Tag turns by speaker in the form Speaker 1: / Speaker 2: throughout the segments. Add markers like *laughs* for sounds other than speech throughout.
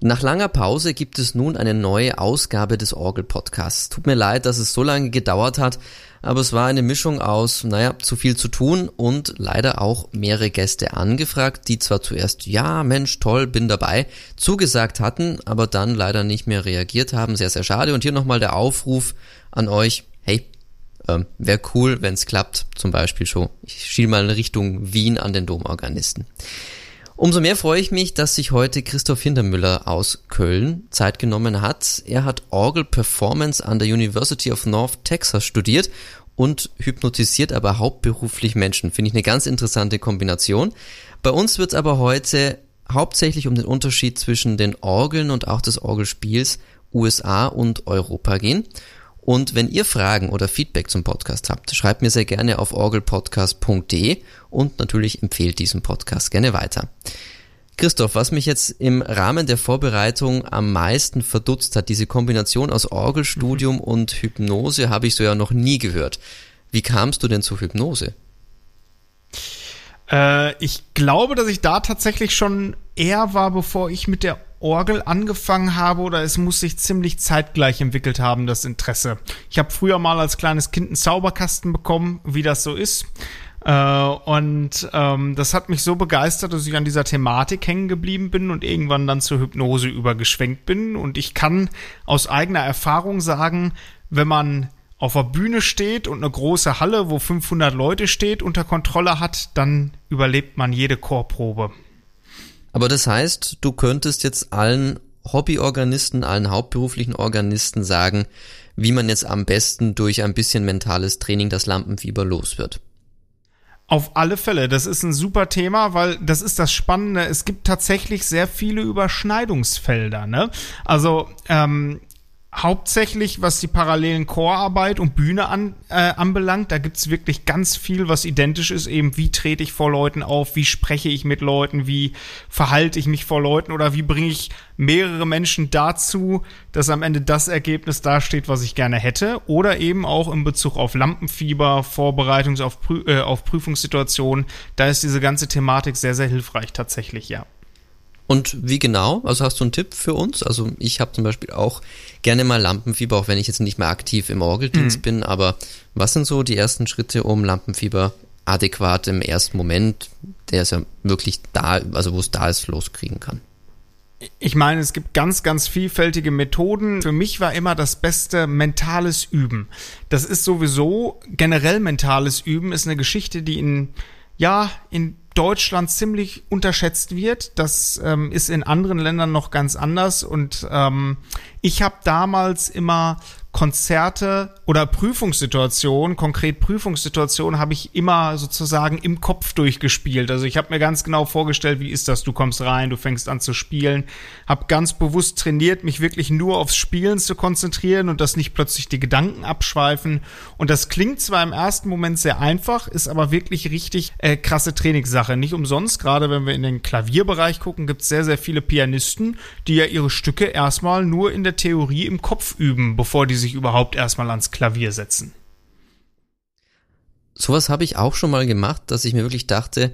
Speaker 1: Nach langer Pause gibt es nun eine neue Ausgabe des Orgel-Podcasts. Tut mir leid, dass es so lange gedauert hat, aber es war eine Mischung aus, naja, zu viel zu tun und leider auch mehrere Gäste angefragt, die zwar zuerst, ja, Mensch, toll, bin dabei, zugesagt hatten, aber dann leider nicht mehr reagiert haben. Sehr, sehr schade. Und hier nochmal der Aufruf an euch, hey, ähm, wäre cool, wenn es klappt, zum Beispiel schon. Ich schiele mal in Richtung Wien an den Domorganisten. Umso mehr freue ich mich, dass sich heute Christoph Hintermüller aus Köln Zeit genommen hat. Er hat Orgel Performance an der University of North Texas studiert und hypnotisiert aber hauptberuflich Menschen. Finde ich eine ganz interessante Kombination. Bei uns wird es aber heute hauptsächlich um den Unterschied zwischen den Orgeln und auch des Orgelspiels USA und Europa gehen. Und wenn ihr Fragen oder Feedback zum Podcast habt, schreibt mir sehr gerne auf orgelpodcast.de und natürlich empfehlt diesen Podcast gerne weiter. Christoph, was mich jetzt im Rahmen der Vorbereitung am meisten verdutzt hat, diese Kombination aus Orgelstudium mhm. und Hypnose habe ich so ja noch nie gehört. Wie kamst du denn zur Hypnose?
Speaker 2: Äh, ich glaube, dass ich da tatsächlich schon eher war, bevor ich mit der Orgel angefangen habe oder es muss sich ziemlich zeitgleich entwickelt haben, das Interesse. Ich habe früher mal als kleines Kind einen Zauberkasten bekommen, wie das so ist. Äh, und ähm, das hat mich so begeistert, dass ich an dieser Thematik hängen geblieben bin und irgendwann dann zur Hypnose übergeschwenkt bin. Und ich kann aus eigener Erfahrung sagen, wenn man auf der Bühne steht und eine große Halle, wo 500 Leute steht, unter Kontrolle hat, dann überlebt man jede Chorprobe.
Speaker 1: Aber das heißt, du könntest jetzt allen Hobbyorganisten, allen hauptberuflichen Organisten sagen, wie man jetzt am besten durch ein bisschen mentales Training das Lampenfieber los wird.
Speaker 2: Auf alle Fälle, das ist ein super Thema, weil das ist das Spannende. Es gibt tatsächlich sehr viele Überschneidungsfelder. Ne? Also ähm, hauptsächlich, was die parallelen Chorarbeit und Bühne an, äh, anbelangt. Da gibt's wirklich ganz viel, was identisch ist. Eben, wie trete ich vor Leuten auf, wie spreche ich mit Leuten, wie verhalte ich mich vor Leuten oder wie bringe ich mehrere Menschen dazu, dass am Ende das Ergebnis dasteht, was ich gerne hätte. Oder eben auch in Bezug auf Lampenfieber, Vorbereitungs- auf, Prü äh, auf Prüfungssituationen. Da ist diese ganze Thematik sehr, sehr hilfreich tatsächlich, ja.
Speaker 1: Und wie genau? Also hast du einen Tipp für uns? Also ich habe zum Beispiel auch gerne mal Lampenfieber, auch wenn ich jetzt nicht mehr aktiv im Orgeldienst mhm. bin. Aber was sind so die ersten Schritte, um Lampenfieber adäquat im ersten Moment, der ist ja wirklich da, also wo es da ist, loskriegen kann?
Speaker 2: Ich meine, es gibt ganz, ganz vielfältige Methoden. Für mich war immer das Beste mentales Üben. Das ist sowieso generell mentales Üben, ist eine Geschichte, die in, ja, in Deutschland ziemlich unterschätzt wird. Das ähm, ist in anderen Ländern noch ganz anders. Und ähm, ich habe damals immer Konzerte oder Prüfungssituationen, konkret Prüfungssituationen, habe ich immer sozusagen im Kopf durchgespielt. Also ich habe mir ganz genau vorgestellt, wie ist das? Du kommst rein, du fängst an zu spielen, habe ganz bewusst trainiert, mich wirklich nur aufs Spielen zu konzentrieren und dass nicht plötzlich die Gedanken abschweifen. Und das klingt zwar im ersten Moment sehr einfach, ist aber wirklich richtig äh, krasse Trainingssache. Nicht umsonst, gerade wenn wir in den Klavierbereich gucken, gibt es sehr, sehr viele Pianisten, die ja ihre Stücke erstmal nur in der Theorie im Kopf üben, bevor die sich überhaupt erstmal ans Klavier setzen.
Speaker 1: Sowas habe ich auch schon mal gemacht, dass ich mir wirklich dachte,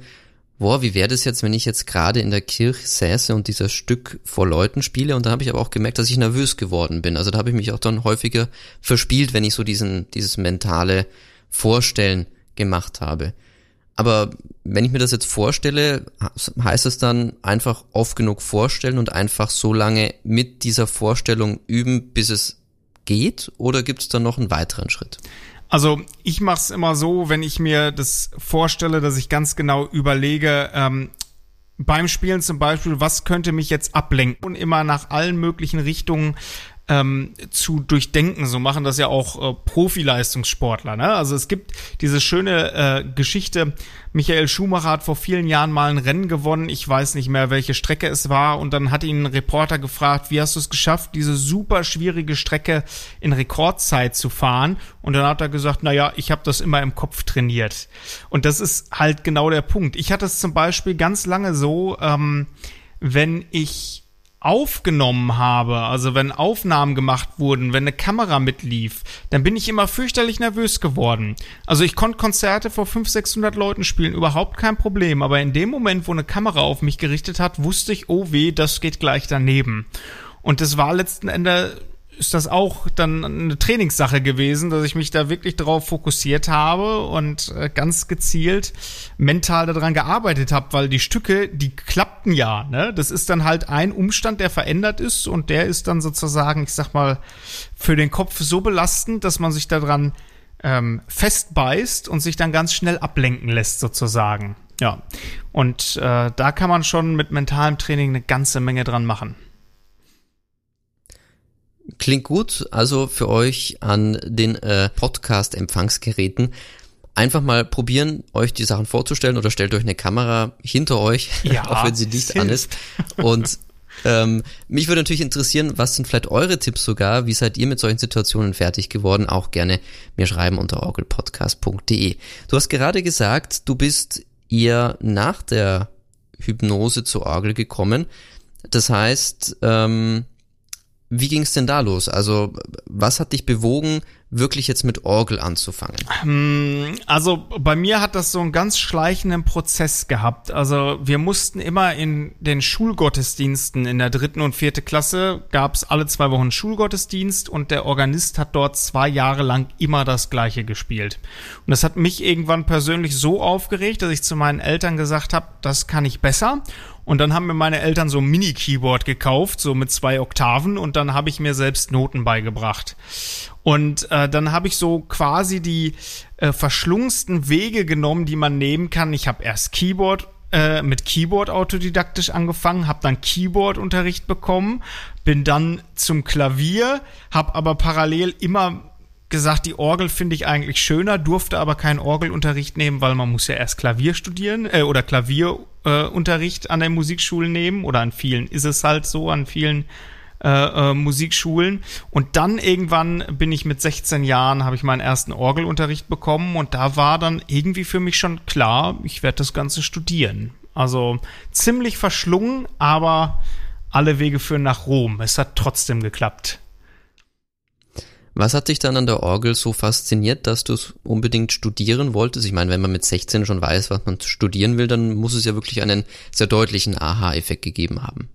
Speaker 1: boah, wie wäre das jetzt, wenn ich jetzt gerade in der Kirche säße und dieses Stück vor Leuten spiele? Und da habe ich aber auch gemerkt, dass ich nervös geworden bin. Also da habe ich mich auch dann häufiger verspielt, wenn ich so diesen, dieses mentale Vorstellen gemacht habe. Aber wenn ich mir das jetzt vorstelle, heißt es dann einfach oft genug vorstellen und einfach so lange mit dieser Vorstellung üben, bis es geht oder gibt es da noch einen weiteren Schritt?
Speaker 2: Also ich mache es immer so, wenn ich mir das vorstelle, dass ich ganz genau überlege, ähm, beim Spielen zum Beispiel, was könnte mich jetzt ablenken und immer nach allen möglichen Richtungen ähm, zu durchdenken. So machen das ja auch äh, Profileistungssportler. Ne? Also es gibt diese schöne äh, Geschichte, Michael Schumacher hat vor vielen Jahren mal ein Rennen gewonnen. Ich weiß nicht mehr, welche Strecke es war. Und dann hat ihn ein Reporter gefragt, wie hast du es geschafft, diese super schwierige Strecke in Rekordzeit zu fahren? Und dann hat er gesagt, na ja, ich habe das immer im Kopf trainiert. Und das ist halt genau der Punkt. Ich hatte es zum Beispiel ganz lange so, ähm, wenn ich aufgenommen habe, also wenn Aufnahmen gemacht wurden, wenn eine Kamera mitlief, dann bin ich immer fürchterlich nervös geworden. Also ich konnte Konzerte vor 500, 600 Leuten spielen, überhaupt kein Problem, aber in dem Moment, wo eine Kamera auf mich gerichtet hat, wusste ich, oh weh, das geht gleich daneben. Und das war letzten Endes ist das auch dann eine Trainingssache gewesen, dass ich mich da wirklich darauf fokussiert habe und äh, ganz gezielt mental daran gearbeitet habe, weil die Stücke, die klappten ja. Ne? Das ist dann halt ein Umstand, der verändert ist und der ist dann sozusagen, ich sag mal, für den Kopf so belastend, dass man sich daran ähm, festbeißt und sich dann ganz schnell ablenken lässt sozusagen. Ja, und äh, da kann man schon mit mentalem Training eine ganze Menge dran machen.
Speaker 1: Klingt gut. Also für euch an den äh, Podcast-Empfangsgeräten einfach mal probieren, euch die Sachen vorzustellen oder stellt euch eine Kamera hinter euch, ja, *laughs* auch wenn sie nicht an ist. Und ähm, mich würde natürlich interessieren, was sind vielleicht eure Tipps sogar? Wie seid ihr mit solchen Situationen fertig geworden? Auch gerne mir schreiben unter orgelpodcast.de. Du hast gerade gesagt, du bist eher nach der Hypnose zur Orgel gekommen. Das heißt, ähm, wie ging es denn da los? Also, was hat dich bewogen, wirklich jetzt mit Orgel anzufangen?
Speaker 2: Hm, also bei mir hat das so einen ganz schleichenden Prozess gehabt. Also wir mussten immer in den Schulgottesdiensten in der dritten und vierte Klasse gab es alle zwei Wochen Schulgottesdienst und der Organist hat dort zwei Jahre lang immer das Gleiche gespielt. Und das hat mich irgendwann persönlich so aufgeregt, dass ich zu meinen Eltern gesagt habe, das kann ich besser. Und dann haben mir meine Eltern so ein Mini-Keyboard gekauft, so mit zwei Oktaven, und dann habe ich mir selbst Noten beigebracht. Und äh, dann habe ich so quasi die äh, verschlungensten Wege genommen, die man nehmen kann. Ich habe erst Keyboard äh, mit Keyboard autodidaktisch angefangen, habe dann Keyboard-Unterricht bekommen, bin dann zum Klavier, habe aber parallel immer gesagt, die Orgel finde ich eigentlich schöner, durfte aber keinen Orgelunterricht nehmen, weil man muss ja erst Klavier studieren äh, oder Klavierunterricht äh, an der Musikschule nehmen oder an vielen ist es halt so, an vielen äh, äh, Musikschulen. Und dann irgendwann bin ich mit 16 Jahren, habe ich meinen ersten Orgelunterricht bekommen und da war dann irgendwie für mich schon klar, ich werde das Ganze studieren. Also ziemlich verschlungen, aber alle Wege führen nach Rom. Es hat trotzdem geklappt.
Speaker 1: Was hat dich dann an der Orgel so fasziniert, dass du es unbedingt studieren wolltest? Ich meine, wenn man mit 16 schon weiß, was man studieren will, dann muss es ja wirklich einen sehr deutlichen Aha-Effekt gegeben haben.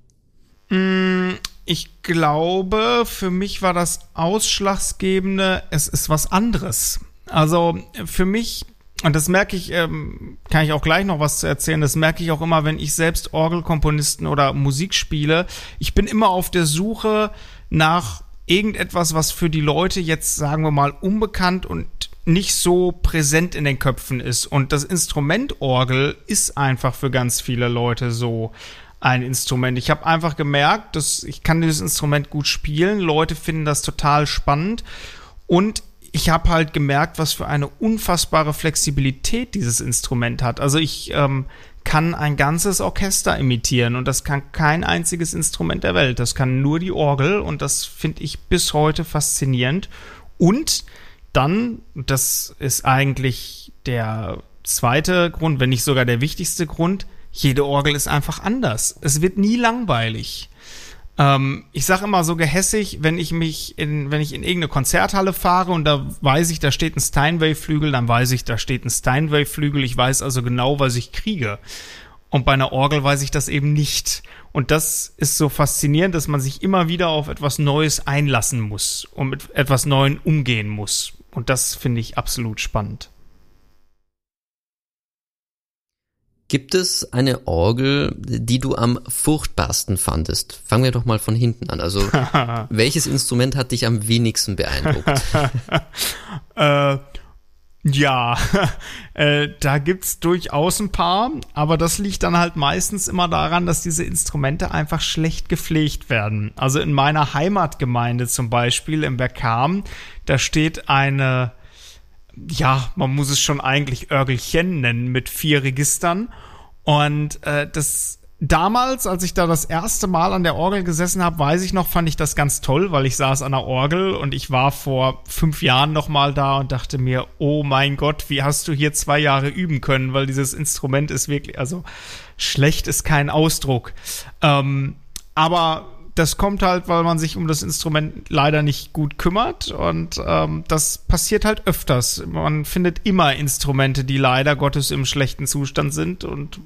Speaker 2: Mm, ich glaube, für mich war das Ausschlaggebende, es ist was anderes. Also für mich, und das merke ich, ähm, kann ich auch gleich noch was zu erzählen, das merke ich auch immer, wenn ich selbst Orgelkomponisten oder Musik spiele. Ich bin immer auf der Suche nach irgendetwas, was für die Leute jetzt, sagen wir mal, unbekannt und nicht so präsent in den Köpfen ist. Und das Instrument Orgel ist einfach für ganz viele Leute so ein Instrument. Ich habe einfach gemerkt, dass ich kann dieses Instrument gut spielen. Leute finden das total spannend. Und ich habe halt gemerkt, was für eine unfassbare Flexibilität dieses Instrument hat. Also ich ähm, kann ein ganzes Orchester imitieren und das kann kein einziges Instrument der Welt. Das kann nur die Orgel und das finde ich bis heute faszinierend. Und dann, das ist eigentlich der zweite Grund, wenn nicht sogar der wichtigste Grund, jede Orgel ist einfach anders. Es wird nie langweilig. Ähm, ich sage immer so gehässig, wenn ich mich in, wenn ich in irgendeine Konzerthalle fahre und da weiß ich, da steht ein Steinway-Flügel, dann weiß ich, da steht ein Steinway-Flügel. Ich weiß also genau, was ich kriege. Und bei einer Orgel weiß ich das eben nicht. Und das ist so faszinierend, dass man sich immer wieder auf etwas Neues einlassen muss und mit etwas Neuem umgehen muss. Und das finde ich absolut spannend.
Speaker 1: Gibt es eine Orgel, die du am furchtbarsten fandest? Fangen wir doch mal von hinten an. Also, *laughs* welches Instrument hat dich am wenigsten beeindruckt? *laughs*
Speaker 2: äh, ja, *laughs* äh, da gibt's durchaus ein paar, aber das liegt dann halt meistens immer daran, dass diese Instrumente einfach schlecht gepflegt werden. Also in meiner Heimatgemeinde zum Beispiel, im Bergham, da steht eine ja, man muss es schon eigentlich Örgelchen nennen mit vier Registern. Und äh, das damals, als ich da das erste Mal an der Orgel gesessen habe, weiß ich noch, fand ich das ganz toll, weil ich saß an der Orgel und ich war vor fünf Jahren noch mal da und dachte mir, oh mein Gott, wie hast du hier zwei Jahre üben können, weil dieses Instrument ist wirklich, also schlecht ist kein Ausdruck. Ähm, aber das kommt halt, weil man sich um das Instrument leider nicht gut kümmert und ähm, das passiert halt öfters. Man findet immer Instrumente, die leider Gottes im schlechten Zustand sind und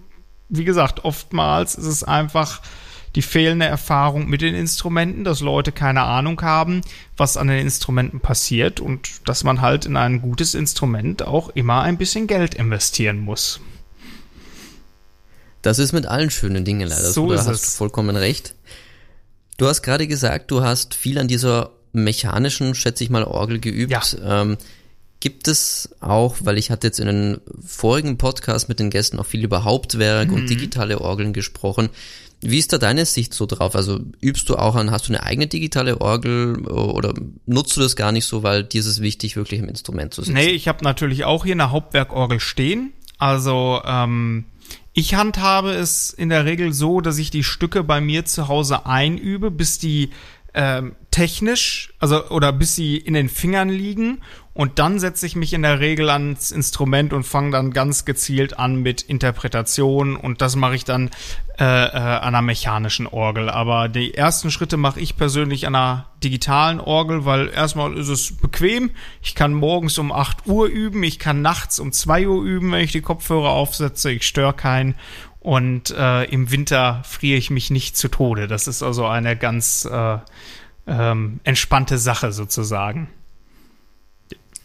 Speaker 2: wie gesagt, oftmals ist es einfach die fehlende Erfahrung mit den Instrumenten, dass Leute keine Ahnung haben, was an den Instrumenten passiert und dass man halt in ein gutes Instrument auch immer ein bisschen Geld investieren muss.
Speaker 1: Das ist mit allen schönen Dingen leider so. Da hast es. du vollkommen recht. Du hast gerade gesagt, du hast viel an dieser mechanischen, schätze ich mal, Orgel geübt. Ja. Ähm, gibt es auch, weil ich hatte jetzt in den vorigen Podcast mit den Gästen auch viel über Hauptwerk mhm. und digitale Orgeln gesprochen. Wie ist da deine Sicht so drauf? Also übst du auch an, hast du eine eigene digitale Orgel oder nutzt du das gar nicht so, weil dir ist es wichtig, wirklich im Instrument zu sitzen?
Speaker 2: Nee, ich habe natürlich auch hier eine Hauptwerkorgel stehen. Also ähm, ich handhabe es in der Regel so, dass ich die Stücke bei mir zu Hause einübe, bis die ähm, technisch, also oder bis sie in den Fingern liegen und dann setze ich mich in der Regel ans Instrument und fange dann ganz gezielt an mit Interpretation und das mache ich dann äh, äh, an einer mechanischen Orgel. Aber die ersten Schritte mache ich persönlich an einer digitalen Orgel, weil erstmal ist es bequem. Ich kann morgens um 8 Uhr üben, ich kann nachts um 2 Uhr üben, wenn ich die Kopfhörer aufsetze, ich störe keinen. Und äh, im Winter friere ich mich nicht zu Tode. Das ist also eine ganz äh, ähm, entspannte Sache sozusagen.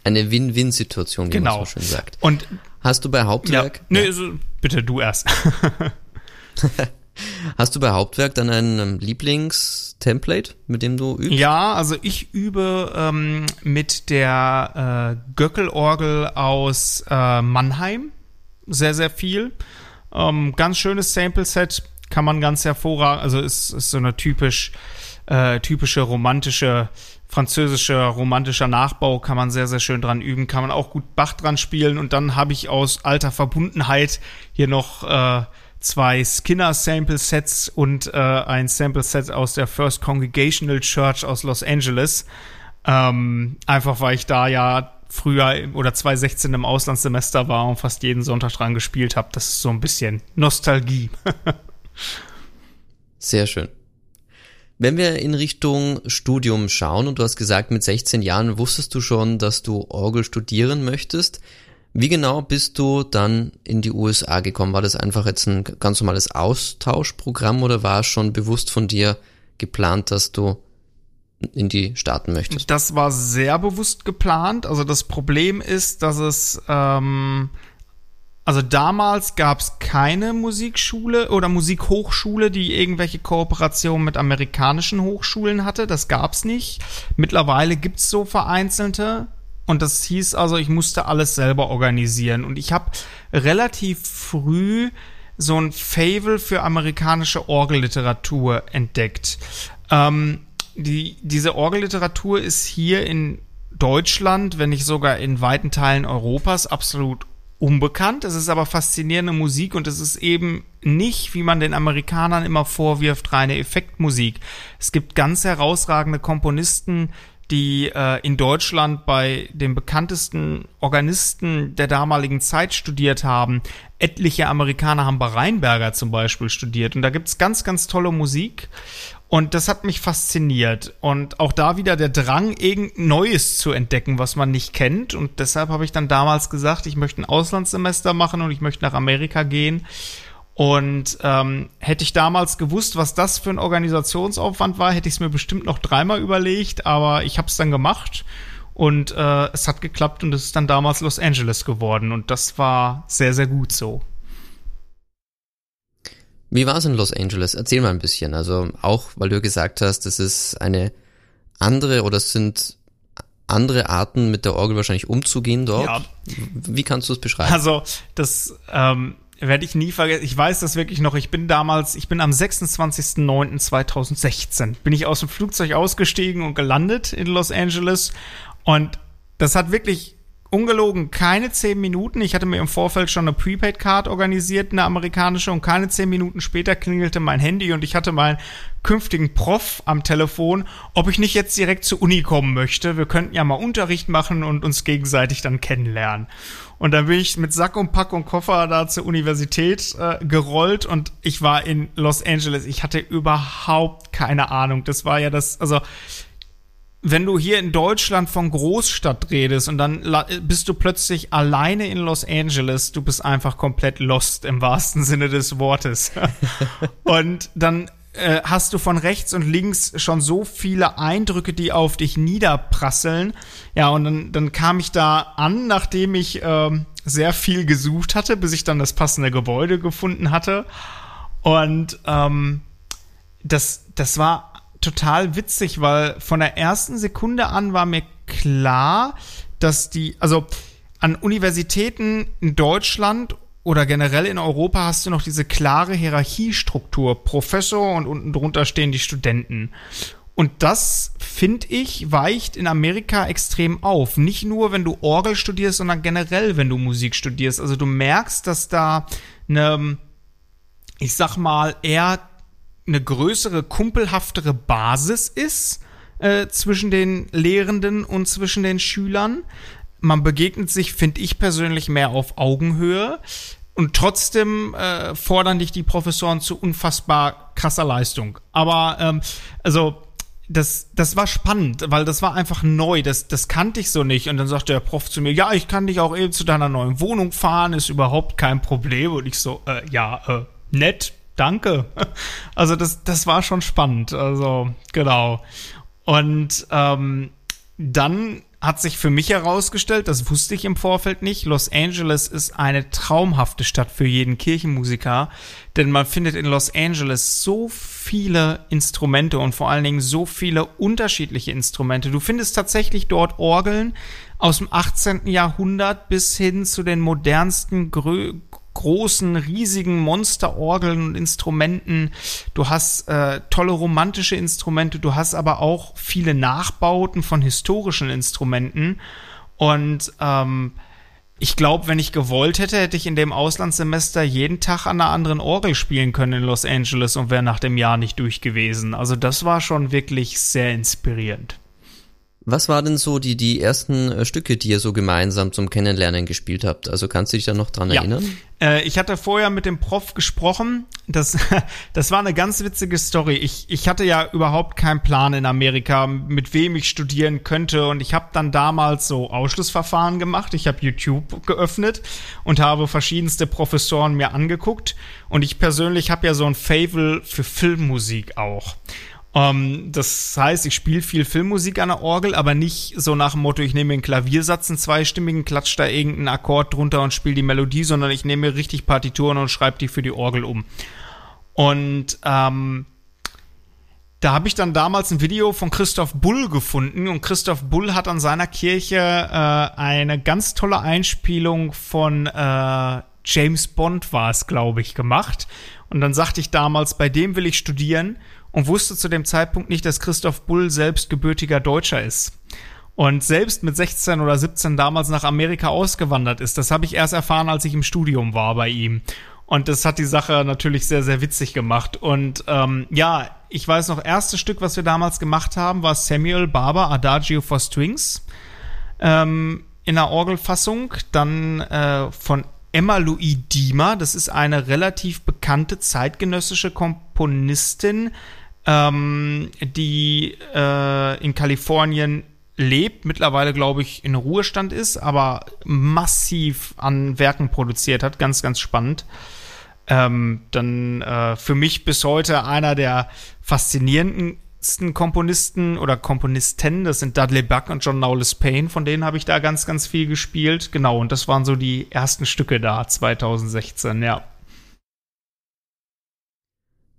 Speaker 1: Eine Win-Win-Situation, wie genau. man so schön sagt.
Speaker 2: Und
Speaker 1: hast du bei Hauptwerk?
Speaker 2: Ja, nee, ja. Also, bitte du erst. *laughs*
Speaker 1: Hast du bei Hauptwerk dann ein ähm, Lieblingstemplate, mit dem du übst?
Speaker 2: Ja, also ich übe ähm, mit der äh, Göckelorgel aus äh, Mannheim sehr, sehr viel. Ähm, ganz schönes Sample-Set, kann man ganz hervorragend, also ist, ist so eine typisch, äh, typische romantische französischer romantischer Nachbau kann man sehr, sehr schön dran üben, kann man auch gut Bach dran spielen und dann habe ich aus alter Verbundenheit hier noch äh, zwei Skinner Sample Sets und äh, ein Sample Set aus der First Congregational Church aus Los Angeles. Ähm, einfach weil ich da ja früher oder 2016 im Auslandssemester war und fast jeden Sonntag dran gespielt habe. Das ist so ein bisschen Nostalgie. *laughs*
Speaker 1: Sehr schön. Wenn wir in Richtung Studium schauen und du hast gesagt, mit 16 Jahren wusstest du schon, dass du Orgel studieren möchtest. Wie genau bist du dann in die USA gekommen? War das einfach jetzt ein ganz normales Austauschprogramm oder war es schon bewusst von dir geplant, dass du in die Staaten möchtest?
Speaker 2: Das war sehr bewusst geplant. Also das Problem ist, dass es ähm, also damals gab es keine Musikschule oder Musikhochschule, die irgendwelche Kooperationen mit amerikanischen Hochschulen hatte. Das gab's nicht. Mittlerweile gibt's so vereinzelte. Und das hieß also, ich musste alles selber organisieren. Und ich habe relativ früh so ein Favel für amerikanische Orgelliteratur entdeckt. Ähm, die, diese Orgelliteratur ist hier in Deutschland, wenn nicht sogar in weiten Teilen Europas, absolut unbekannt. Es ist aber faszinierende Musik und es ist eben nicht, wie man den Amerikanern immer vorwirft, reine Effektmusik. Es gibt ganz herausragende Komponisten, die äh, in Deutschland bei den bekanntesten Organisten der damaligen Zeit studiert haben. Etliche Amerikaner haben bei Rheinberger zum Beispiel studiert. Und da gibt's ganz, ganz tolle Musik. Und das hat mich fasziniert. Und auch da wieder der Drang, irgend Neues zu entdecken, was man nicht kennt. Und deshalb habe ich dann damals gesagt, ich möchte ein Auslandssemester machen und ich möchte nach Amerika gehen. Und ähm, hätte ich damals gewusst, was das für ein Organisationsaufwand war, hätte ich es mir bestimmt noch dreimal überlegt, aber ich habe es dann gemacht und äh, es hat geklappt und es ist dann damals Los Angeles geworden und das war sehr, sehr gut so.
Speaker 1: Wie war es in Los Angeles? Erzähl mal ein bisschen. Also auch, weil du gesagt hast, es ist eine andere oder es sind andere Arten mit der Orgel wahrscheinlich umzugehen dort. Ja. Wie kannst du es beschreiben?
Speaker 2: Also das ähm, werde ich nie vergessen. Ich weiß das wirklich noch. Ich bin damals, ich bin am 26.09.2016, bin ich aus dem Flugzeug ausgestiegen und gelandet in Los Angeles. Und das hat wirklich ungelogen keine zehn Minuten. Ich hatte mir im Vorfeld schon eine Prepaid-Card organisiert, eine amerikanische, und keine zehn Minuten später klingelte mein Handy und ich hatte meinen künftigen Prof am Telefon, ob ich nicht jetzt direkt zur Uni kommen möchte. Wir könnten ja mal Unterricht machen und uns gegenseitig dann kennenlernen. Und dann bin ich mit Sack und Pack und Koffer da zur Universität äh, gerollt und ich war in Los Angeles. Ich hatte überhaupt keine Ahnung. Das war ja das, also wenn du hier in Deutschland von Großstadt redest und dann bist du plötzlich alleine in Los Angeles, du bist einfach komplett lost im wahrsten Sinne des Wortes. *laughs* und dann äh, hast du von rechts und links schon so viele Eindrücke, die auf dich niederprasseln. Ja, und dann, dann kam ich da an, nachdem ich ähm, sehr viel gesucht hatte, bis ich dann das passende Gebäude gefunden hatte. Und ähm, das, das war total witzig, weil von der ersten Sekunde an war mir klar, dass die, also an Universitäten in Deutschland oder generell in Europa hast du noch diese klare Hierarchiestruktur. Professor und unten drunter stehen die Studenten. Und das, finde ich, weicht in Amerika extrem auf. Nicht nur, wenn du Orgel studierst, sondern generell, wenn du Musik studierst. Also du merkst, dass da eine, ich sag mal, eher eine größere, kumpelhaftere Basis ist äh, zwischen den Lehrenden und zwischen den Schülern. Man begegnet sich, finde ich persönlich, mehr auf Augenhöhe. Und trotzdem äh, fordern dich die Professoren zu unfassbar krasser Leistung. Aber ähm, also das, das war spannend, weil das war einfach neu, das, das kannte ich so nicht. Und dann sagte der Prof zu mir, ja, ich kann dich auch eben zu deiner neuen Wohnung fahren, ist überhaupt kein Problem. Und ich so, äh, ja, äh, nett, danke. Also das, das war schon spannend. Also, genau. Und ähm, dann hat sich für mich herausgestellt, das wusste ich im Vorfeld nicht, Los Angeles ist eine traumhafte Stadt für jeden Kirchenmusiker, denn man findet in Los Angeles so viele Instrumente und vor allen Dingen so viele unterschiedliche Instrumente. Du findest tatsächlich dort Orgeln aus dem 18. Jahrhundert bis hin zu den modernsten, großen, riesigen Monsterorgeln und Instrumenten. Du hast äh, tolle romantische Instrumente, du hast aber auch viele Nachbauten von historischen Instrumenten. Und ähm, ich glaube, wenn ich gewollt hätte, hätte ich in dem Auslandssemester jeden Tag an einer anderen Orgel spielen können in Los Angeles und wäre nach dem Jahr nicht durch gewesen. Also das war schon wirklich sehr inspirierend.
Speaker 1: Was war denn so die, die ersten äh, Stücke, die ihr so gemeinsam zum Kennenlernen gespielt habt? Also kannst du dich da noch dran ja. erinnern?
Speaker 2: Äh, ich hatte vorher mit dem Prof gesprochen. Das, *laughs* das war eine ganz witzige Story. Ich, ich hatte ja überhaupt keinen Plan in Amerika, mit wem ich studieren könnte. Und ich habe dann damals so Ausschlussverfahren gemacht. Ich habe YouTube geöffnet und habe verschiedenste Professoren mir angeguckt. Und ich persönlich habe ja so ein Favel für Filmmusik auch. Um, ähm, das heißt, ich spiele viel Filmmusik an der Orgel, aber nicht so nach dem Motto, ich nehme einen Klaviersatz, einen zweistimmigen, klatsch da irgendeinen Akkord drunter und spiele die Melodie, sondern ich nehme richtig Partituren und schreibe die für die Orgel um. Und ähm, da habe ich dann damals ein Video von Christoph Bull gefunden und Christoph Bull hat an seiner Kirche äh, eine ganz tolle Einspielung von äh, James Bond war es, glaube ich, gemacht. Und dann sagte ich damals, bei dem will ich studieren und wusste zu dem Zeitpunkt nicht, dass Christoph Bull selbst gebürtiger Deutscher ist. Und selbst mit 16 oder 17 damals nach Amerika ausgewandert ist. Das habe ich erst erfahren, als ich im Studium war bei ihm. Und das hat die Sache natürlich sehr, sehr witzig gemacht. Und ähm, ja, ich weiß noch, erste Stück, was wir damals gemacht haben, war Samuel Barber Adagio for Strings ähm, in der Orgelfassung. Dann äh, von Emma Louis Diemer, das ist eine relativ bekannte zeitgenössische Komponistin, ähm, die äh, in Kalifornien lebt, mittlerweile glaube ich in Ruhestand ist, aber massiv an Werken produziert hat. Ganz, ganz spannend. Ähm, dann äh, für mich bis heute einer der faszinierendsten Komponisten oder Komponisten, das sind Dudley Buck und John Knowles Payne, von denen habe ich da ganz, ganz viel gespielt. Genau, und das waren so die ersten Stücke da, 2016, ja.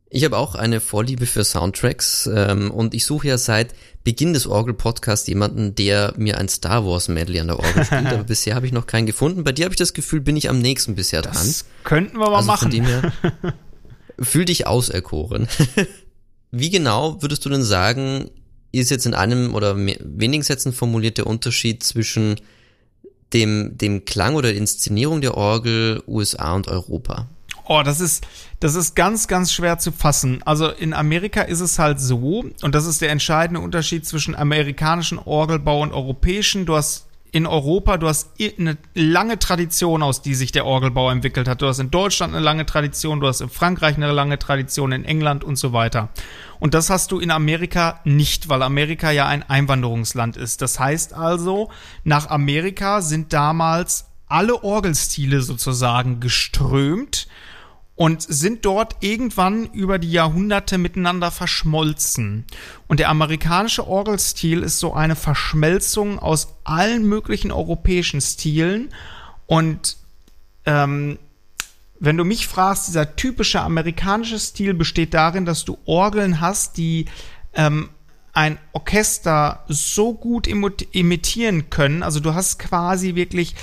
Speaker 1: Ich habe auch eine Vorliebe für Soundtracks ähm, und ich suche ja seit Beginn des Orgel-Podcasts jemanden, der mir ein Star Wars Medley an der Orgel spielt, aber *laughs* bisher habe ich noch keinen gefunden. Bei dir habe ich das Gefühl, bin ich am nächsten bisher dran. Das
Speaker 2: könnten wir mal also machen. Von dem her, *laughs*
Speaker 1: fühl dich auserkoren. *laughs* Wie genau würdest du denn sagen, ist jetzt in einem oder mehr, wenigen Sätzen formuliert der Unterschied zwischen dem, dem Klang oder der Inszenierung der Orgel USA und Europa?
Speaker 2: Oh, das ist, das ist ganz, ganz schwer zu fassen. Also in Amerika ist es halt so, und das ist der entscheidende Unterschied zwischen amerikanischen Orgelbau und europäischen. Du hast in Europa, du hast eine lange Tradition, aus die sich der Orgelbau entwickelt hat. Du hast in Deutschland eine lange Tradition, du hast in Frankreich eine lange Tradition, in England und so weiter. Und das hast du in Amerika nicht, weil Amerika ja ein Einwanderungsland ist. Das heißt also, nach Amerika sind damals alle Orgelstile sozusagen geströmt und sind dort irgendwann über die Jahrhunderte miteinander verschmolzen. Und der amerikanische Orgelstil ist so eine Verschmelzung aus allen möglichen europäischen Stilen. Und ähm, wenn du mich fragst, dieser typische amerikanische Stil besteht darin, dass du Orgeln hast, die ähm, ein Orchester so gut imitieren können. Also du hast quasi wirklich,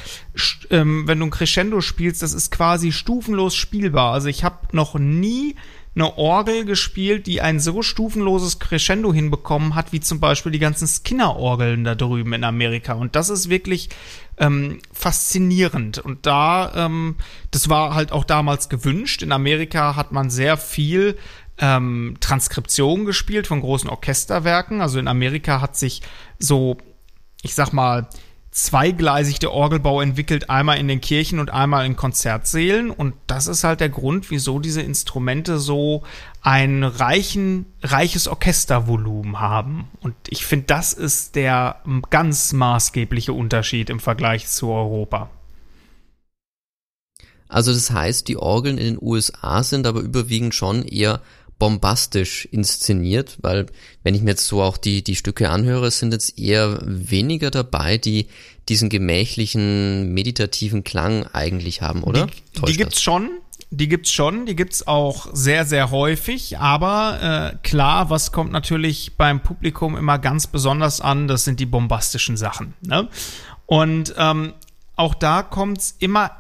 Speaker 2: ähm, wenn du ein Crescendo spielst, das ist quasi stufenlos spielbar. Also ich habe noch nie eine Orgel gespielt, die ein so stufenloses Crescendo hinbekommen hat, wie zum Beispiel die ganzen Skinner-Orgeln da drüben in Amerika. Und das ist wirklich ähm, faszinierend. Und da, ähm, das war halt auch damals gewünscht. In Amerika hat man sehr viel ähm, Transkription gespielt von großen Orchesterwerken. Also in Amerika hat sich so, ich sag mal, zweigleisig der Orgelbau entwickelt, einmal in den Kirchen und einmal in Konzertsälen. Und das ist halt der Grund, wieso diese Instrumente so ein reichen, reiches Orchestervolumen haben. Und ich finde, das ist der ganz maßgebliche Unterschied im Vergleich zu Europa.
Speaker 1: Also das heißt, die Orgeln in den USA sind aber überwiegend schon eher bombastisch inszeniert, weil wenn ich mir jetzt so auch die, die Stücke anhöre, sind jetzt eher weniger dabei, die diesen gemächlichen, meditativen Klang eigentlich haben, oder?
Speaker 2: Die, die gibt's schon. Die gibt's schon, die gibt's auch sehr, sehr häufig, aber äh, klar, was kommt natürlich beim Publikum immer ganz besonders an, das sind die bombastischen Sachen. Ne? Und ähm, auch da kommt's immer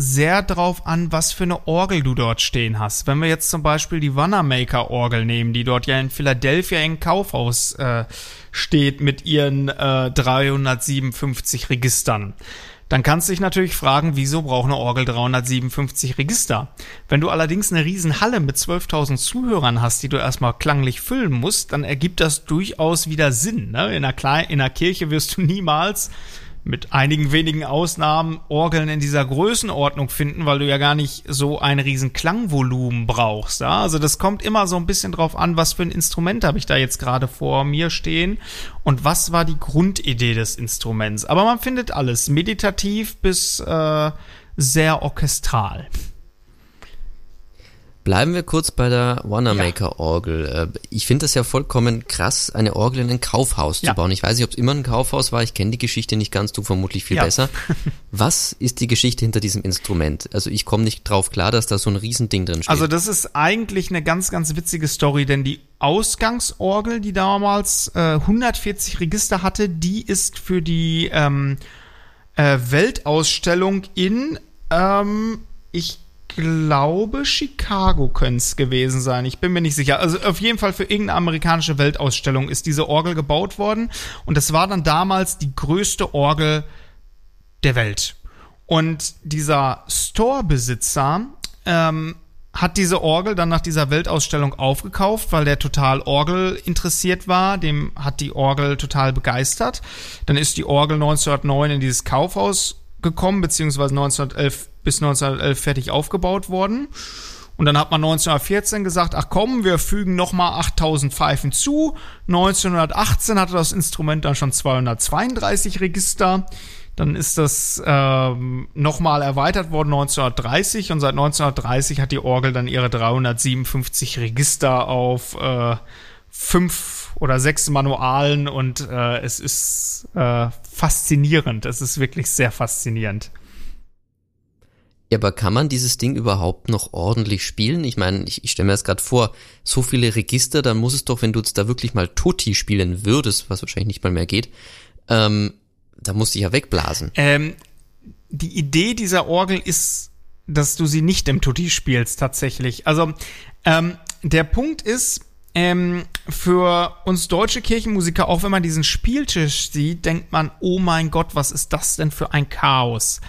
Speaker 2: sehr drauf an, was für eine Orgel du dort stehen hast. Wenn wir jetzt zum Beispiel die Wanamaker Orgel nehmen, die dort ja in Philadelphia im Kaufhaus äh, steht mit ihren äh, 357 Registern, dann kannst du dich natürlich fragen, wieso braucht eine Orgel 357 Register? Wenn du allerdings eine riesen Halle mit 12.000 Zuhörern hast, die du erstmal klanglich füllen musst, dann ergibt das durchaus wieder Sinn. Ne? In, einer Kle in einer Kirche wirst du niemals mit einigen wenigen Ausnahmen Orgeln in dieser Größenordnung finden, weil du ja gar nicht so ein riesen Klangvolumen brauchst. Ja? Also das kommt immer so ein bisschen drauf an, was für ein Instrument habe ich da jetzt gerade vor mir stehen und was war die Grundidee des Instruments. Aber man findet alles, meditativ bis äh, sehr orchestral.
Speaker 1: Bleiben wir kurz bei der Wanamaker-Orgel. Äh, ich finde das ja vollkommen krass, eine Orgel in ein Kaufhaus ja. zu bauen. Ich weiß nicht, ob es immer ein Kaufhaus war, ich kenne die Geschichte nicht ganz, du vermutlich viel ja. besser. *laughs* Was ist die Geschichte hinter diesem Instrument? Also ich komme nicht drauf klar, dass da so ein Riesending drin steht.
Speaker 2: Also das ist eigentlich eine ganz, ganz witzige Story, denn die Ausgangsorgel, die damals äh, 140 Register hatte, die ist für die ähm, äh, Weltausstellung in, ähm, ich glaube, Chicago könnte es gewesen sein. Ich bin mir nicht sicher. Also auf jeden Fall für irgendeine amerikanische Weltausstellung ist diese Orgel gebaut worden. Und das war dann damals die größte Orgel der Welt. Und dieser Store-Besitzer ähm, hat diese Orgel dann nach dieser Weltausstellung aufgekauft, weil der total Orgel interessiert war. Dem hat die Orgel total begeistert. Dann ist die Orgel 1909 in dieses Kaufhaus gekommen, beziehungsweise 1911 bis 1911 fertig aufgebaut worden. Und dann hat man 1914 gesagt, ach komm, wir fügen nochmal 8000 Pfeifen zu. 1918 hatte das Instrument dann schon 232 Register. Dann ist das ähm, nochmal erweitert worden 1930 und seit 1930 hat die Orgel dann ihre 357 Register auf äh, fünf oder sechs Manualen und äh, es ist äh, faszinierend. Es ist wirklich sehr faszinierend.
Speaker 1: Ja, aber kann man dieses Ding überhaupt noch ordentlich spielen? Ich meine, ich, ich stelle mir das gerade vor, so viele Register, dann muss es doch, wenn du jetzt da wirklich mal Tutti spielen würdest, was wahrscheinlich nicht mal mehr geht, ähm, da musst du ja wegblasen.
Speaker 2: Ähm, die Idee dieser Orgel ist, dass du sie nicht im Tutti spielst, tatsächlich. Also, ähm, der Punkt ist, ähm, für uns deutsche Kirchenmusiker, auch wenn man diesen Spieltisch sieht, denkt man, oh mein Gott, was ist das denn für ein Chaos?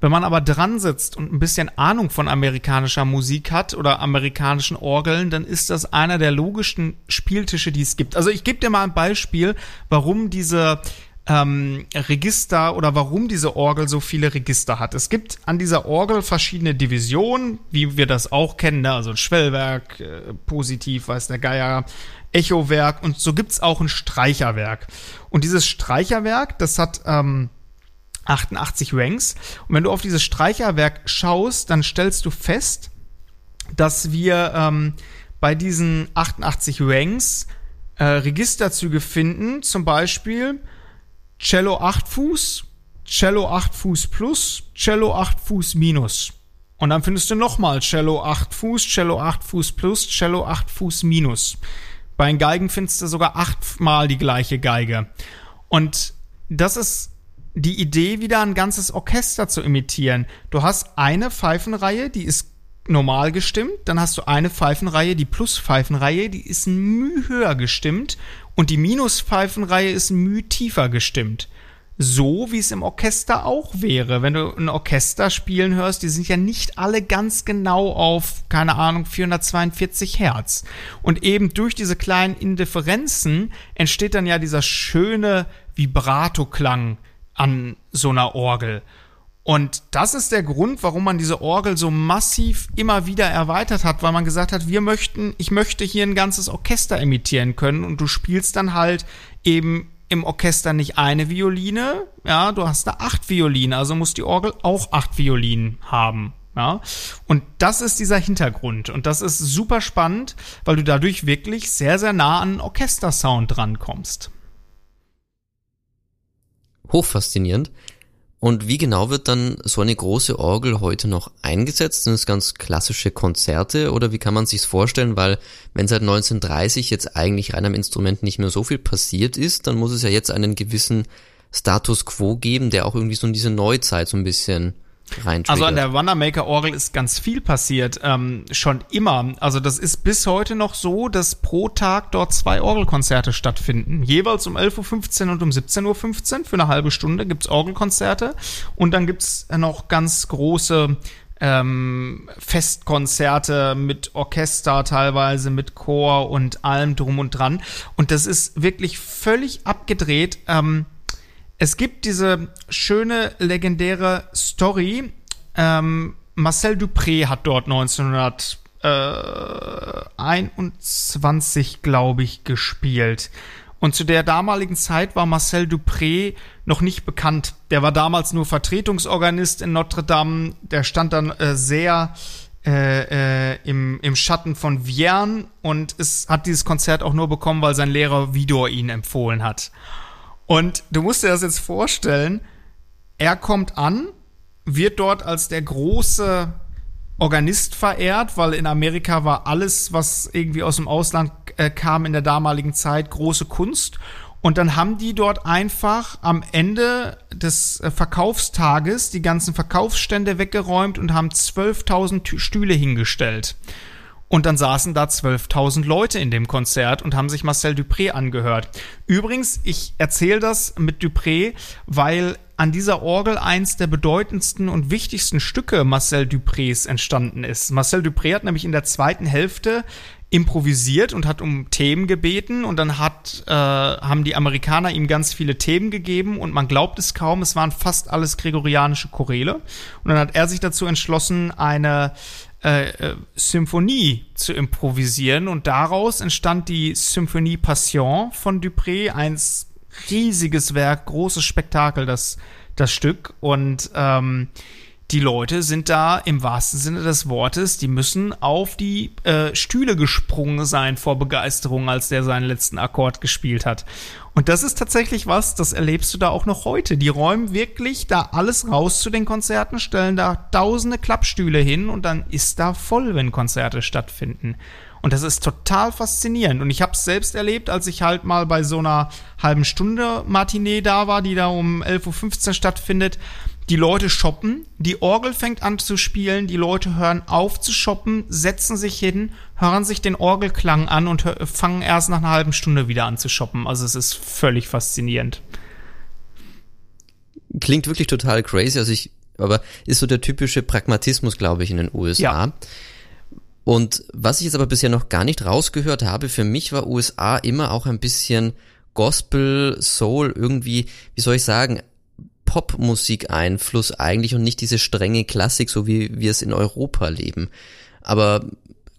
Speaker 2: Wenn man aber dran sitzt und ein bisschen Ahnung von amerikanischer Musik hat oder amerikanischen Orgeln, dann ist das einer der logischsten Spieltische, die es gibt. Also ich gebe dir mal ein Beispiel, warum diese ähm, Register oder warum diese Orgel so viele Register hat. Es gibt an dieser Orgel verschiedene Divisionen, wie wir das auch kennen, ne? also ein Schwellwerk, äh, positiv, weiß der Geier, Echowerk und so gibt's auch ein Streicherwerk. Und dieses Streicherwerk, das hat ähm, 88 Ranks. Und wenn du auf dieses Streicherwerk schaust, dann stellst du fest, dass wir ähm, bei diesen 88 Ranks äh, Registerzüge finden, zum Beispiel Cello 8 Fuß, Cello 8 Fuß plus, Cello 8 Fuß minus. Und dann findest du nochmal Cello 8 Fuß, Cello 8 Fuß plus, Cello 8 Fuß minus. Bei den Geigen findest du sogar achtmal die gleiche Geige. Und das ist die Idee, wieder ein ganzes Orchester zu imitieren. Du hast eine Pfeifenreihe, die ist normal gestimmt, dann hast du eine Pfeifenreihe, die Plus-Pfeifenreihe, die ist ein Müh höher gestimmt und die Minus-Pfeifenreihe ist ein Müh tiefer gestimmt. So wie es im Orchester auch wäre. Wenn du ein Orchester spielen hörst, die sind ja nicht alle ganz genau auf, keine Ahnung, 442 Hertz. Und eben durch diese kleinen Indifferenzen entsteht dann ja dieser schöne Vibrato-Klang an so einer Orgel. Und das ist der Grund, warum man diese Orgel so massiv immer wieder erweitert hat, weil man gesagt hat, wir möchten, ich möchte hier ein ganzes Orchester imitieren können und du spielst dann halt eben im Orchester nicht eine Violine, ja, du hast da acht Violinen, also muss die Orgel auch acht Violinen haben. Ja, und das ist dieser Hintergrund. Und das ist super spannend, weil du dadurch wirklich sehr, sehr nah an Orchestersound drankommst.
Speaker 1: Hochfaszinierend. Und wie genau wird dann so eine große Orgel heute noch eingesetzt? Sind es ganz klassische Konzerte oder wie kann man sich's vorstellen? Weil wenn seit 1930 jetzt eigentlich rein am Instrument nicht mehr so viel passiert ist, dann muss es ja jetzt einen gewissen Status quo geben, der auch irgendwie so in diese Neuzeit so ein bisschen rein
Speaker 2: Also an der Wandermaker-Orgel ist ganz viel passiert, ähm, schon immer. Also das ist bis heute noch so, dass pro Tag dort zwei Orgelkonzerte stattfinden. Jeweils um 11.15 Uhr und um 17.15 Uhr für eine halbe Stunde gibt's Orgelkonzerte. Und dann gibt's noch ganz große ähm, Festkonzerte mit Orchester teilweise, mit Chor und allem drum und dran. Und das ist wirklich völlig abgedreht. Ähm, es gibt diese schöne, legendäre Story. Ähm, Marcel Dupré hat dort 1921, glaube ich, gespielt. Und zu der damaligen Zeit war Marcel Dupré noch nicht bekannt. Der war damals nur Vertretungsorganist in Notre Dame. Der stand dann äh, sehr äh, äh, im, im Schatten von Vierne und es hat dieses Konzert auch nur bekommen, weil sein Lehrer Vidor ihn empfohlen hat. Und du musst dir das jetzt vorstellen, er kommt an, wird dort als der große Organist verehrt, weil in Amerika war alles, was irgendwie aus dem Ausland äh, kam in der damaligen Zeit, große Kunst. Und dann haben die dort einfach am Ende des äh, Verkaufstages die ganzen Verkaufsstände weggeräumt und haben 12.000 Stühle hingestellt. Und dann saßen da 12.000 Leute in dem Konzert und haben sich Marcel Dupré angehört. Übrigens, ich erzähle das mit Dupré, weil an dieser Orgel eins der bedeutendsten und wichtigsten Stücke Marcel Duprés entstanden ist. Marcel Dupré hat nämlich in der zweiten Hälfte improvisiert und hat um Themen gebeten und dann hat äh, haben die Amerikaner ihm ganz viele Themen gegeben und man glaubt es kaum, es waren fast alles gregorianische Choräle und dann hat er sich dazu entschlossen, eine äh, äh, Symphonie zu improvisieren und daraus entstand die Symphonie Passion von Dupré, ein riesiges Werk, großes Spektakel, das, das Stück und ähm, die Leute sind da im wahrsten Sinne des Wortes, die müssen auf die äh, Stühle gesprungen sein vor Begeisterung, als der seinen letzten Akkord gespielt hat. Und das ist tatsächlich was, das erlebst du da auch noch heute. Die räumen wirklich da alles raus zu den Konzerten, stellen da tausende Klappstühle hin und dann ist da voll, wenn Konzerte stattfinden. Und das ist total faszinierend. Und ich habe es selbst erlebt, als ich halt mal bei so einer halben Stunde Matinee da war, die da um 11.15 Uhr stattfindet die Leute shoppen, die Orgel fängt an zu spielen, die Leute hören auf zu shoppen, setzen sich hin, hören sich den Orgelklang an und fangen erst nach einer halben Stunde wieder an zu shoppen. Also es ist völlig faszinierend.
Speaker 1: Klingt wirklich total crazy, also ich, aber ist so der typische Pragmatismus, glaube ich, in den USA. Ja. Und was ich jetzt aber bisher noch gar nicht rausgehört habe, für mich war USA immer auch ein bisschen Gospel, Soul irgendwie, wie soll ich sagen, Popmusik-Einfluss eigentlich und nicht diese strenge Klassik, so wie wir es in Europa leben. Aber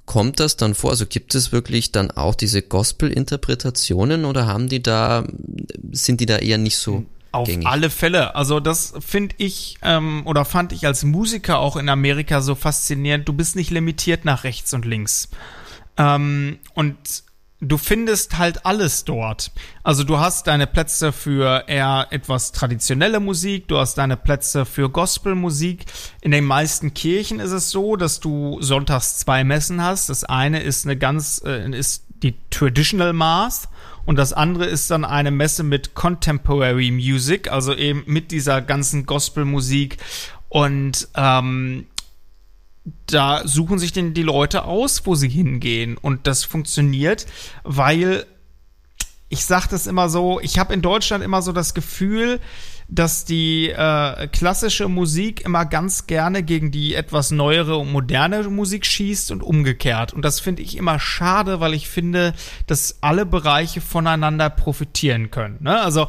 Speaker 1: kommt das dann vor? Also gibt es wirklich dann auch diese Gospel-Interpretationen oder haben die da, sind die da eher nicht so
Speaker 2: auf gängig. alle Fälle. Also das finde ich ähm, oder fand ich als Musiker auch in Amerika so faszinierend. Du bist nicht limitiert nach rechts und links. Ähm, und du findest halt alles dort. Also du hast deine Plätze für eher etwas traditionelle Musik, du hast deine Plätze für Gospelmusik. In den meisten Kirchen ist es so, dass du sonntags zwei Messen hast. Das eine ist eine ganz äh, ist die Traditional Mass und das andere ist dann eine Messe mit Contemporary Music, also eben mit dieser ganzen Gospelmusik und ähm, da suchen sich denn die Leute aus, wo sie hingehen. Und das funktioniert, weil ich sage das immer so, ich habe in Deutschland immer so das Gefühl, dass die äh, klassische Musik immer ganz gerne gegen die etwas neuere und moderne Musik schießt und umgekehrt. Und das finde ich immer schade, weil ich finde, dass alle Bereiche voneinander profitieren können. Ne? Also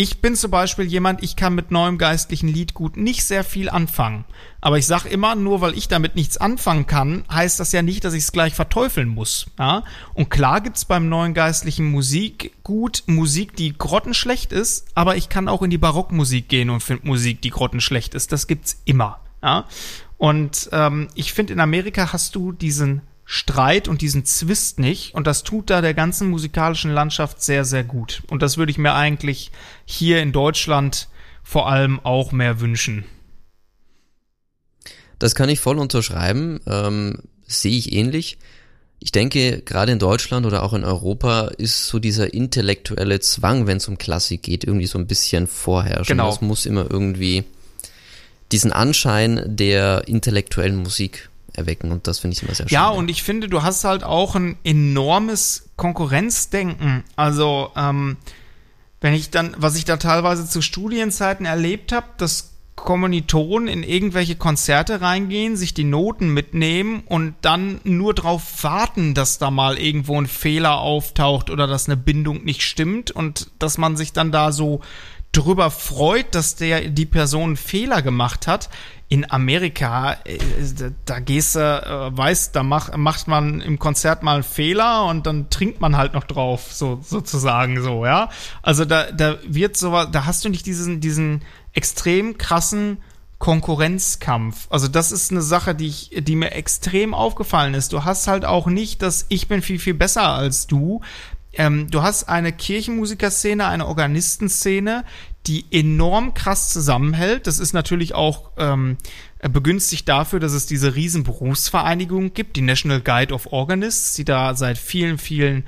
Speaker 2: ich bin zum Beispiel jemand, ich kann mit neuem geistlichen Liedgut nicht sehr viel anfangen. Aber ich sag immer, nur weil ich damit nichts anfangen kann, heißt das ja nicht, dass ich es gleich verteufeln muss. Ja? Und klar gibt's beim neuen geistlichen Musik gut Musik, die grottenschlecht ist, aber ich kann auch in die Barockmusik gehen und finde Musik, die grottenschlecht ist. Das gibt's immer. Ja? Und ähm, ich finde, in Amerika hast du diesen Streit und diesen Zwist nicht. Und das tut da der ganzen musikalischen Landschaft sehr, sehr gut. Und das würde ich mir eigentlich hier in Deutschland vor allem auch mehr wünschen.
Speaker 1: Das kann ich voll unterschreiben, ähm, sehe ich ähnlich. Ich denke, gerade in Deutschland oder auch in Europa ist so dieser intellektuelle Zwang, wenn es um Klassik geht, irgendwie so ein bisschen vorherrschen. Genau. Es muss immer irgendwie diesen Anschein der intellektuellen Musik erwecken und das finde ich immer sehr schön.
Speaker 2: Ja, und ich finde, du hast halt auch ein enormes Konkurrenzdenken. Also, ähm, wenn ich dann, was ich da teilweise zu Studienzeiten erlebt habe, dass Kommilitonen in irgendwelche Konzerte reingehen, sich die Noten mitnehmen und dann nur darauf warten, dass da mal irgendwo ein Fehler auftaucht oder dass eine Bindung nicht stimmt und dass man sich dann da so drüber freut, dass der die Person einen Fehler gemacht hat. In Amerika, äh, da gehst du, äh, weißt, da mach, macht man im Konzert mal einen Fehler und dann trinkt man halt noch drauf, so sozusagen so, ja. Also da, da wird sowas, da hast du nicht diesen, diesen extrem krassen Konkurrenzkampf. Also das ist eine Sache, die ich, die mir extrem aufgefallen ist. Du hast halt auch nicht, dass ich bin viel viel besser als du. Ähm, du hast eine Kirchenmusikerszene, eine Organistenszene, die enorm krass zusammenhält. Das ist natürlich auch ähm, begünstigt dafür, dass es diese riesen Berufsvereinigung gibt, die National Guide of Organists, die da seit vielen, vielen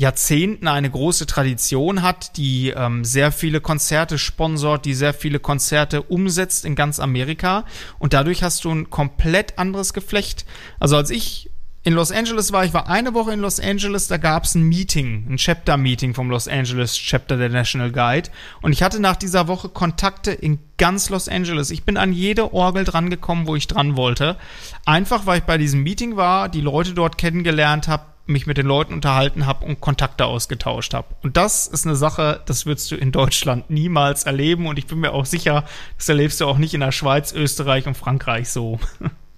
Speaker 2: Jahrzehnten eine große Tradition hat, die ähm, sehr viele Konzerte sponsort, die sehr viele Konzerte umsetzt in ganz Amerika. Und dadurch hast du ein komplett anderes Geflecht. Also als ich in Los Angeles war, ich war eine Woche in Los Angeles, da gab es ein Meeting, ein Chapter-Meeting vom Los Angeles Chapter der National Guide. Und ich hatte nach dieser Woche Kontakte in ganz Los Angeles. Ich bin an jede Orgel drangekommen, wo ich dran wollte. Einfach, weil ich bei diesem Meeting war, die Leute dort kennengelernt habe, mich mit den Leuten unterhalten habe und Kontakte ausgetauscht habe. Und das ist eine Sache, das würdest du in Deutschland niemals erleben und ich bin mir auch sicher, das erlebst du auch nicht in der Schweiz, Österreich und Frankreich so. *laughs*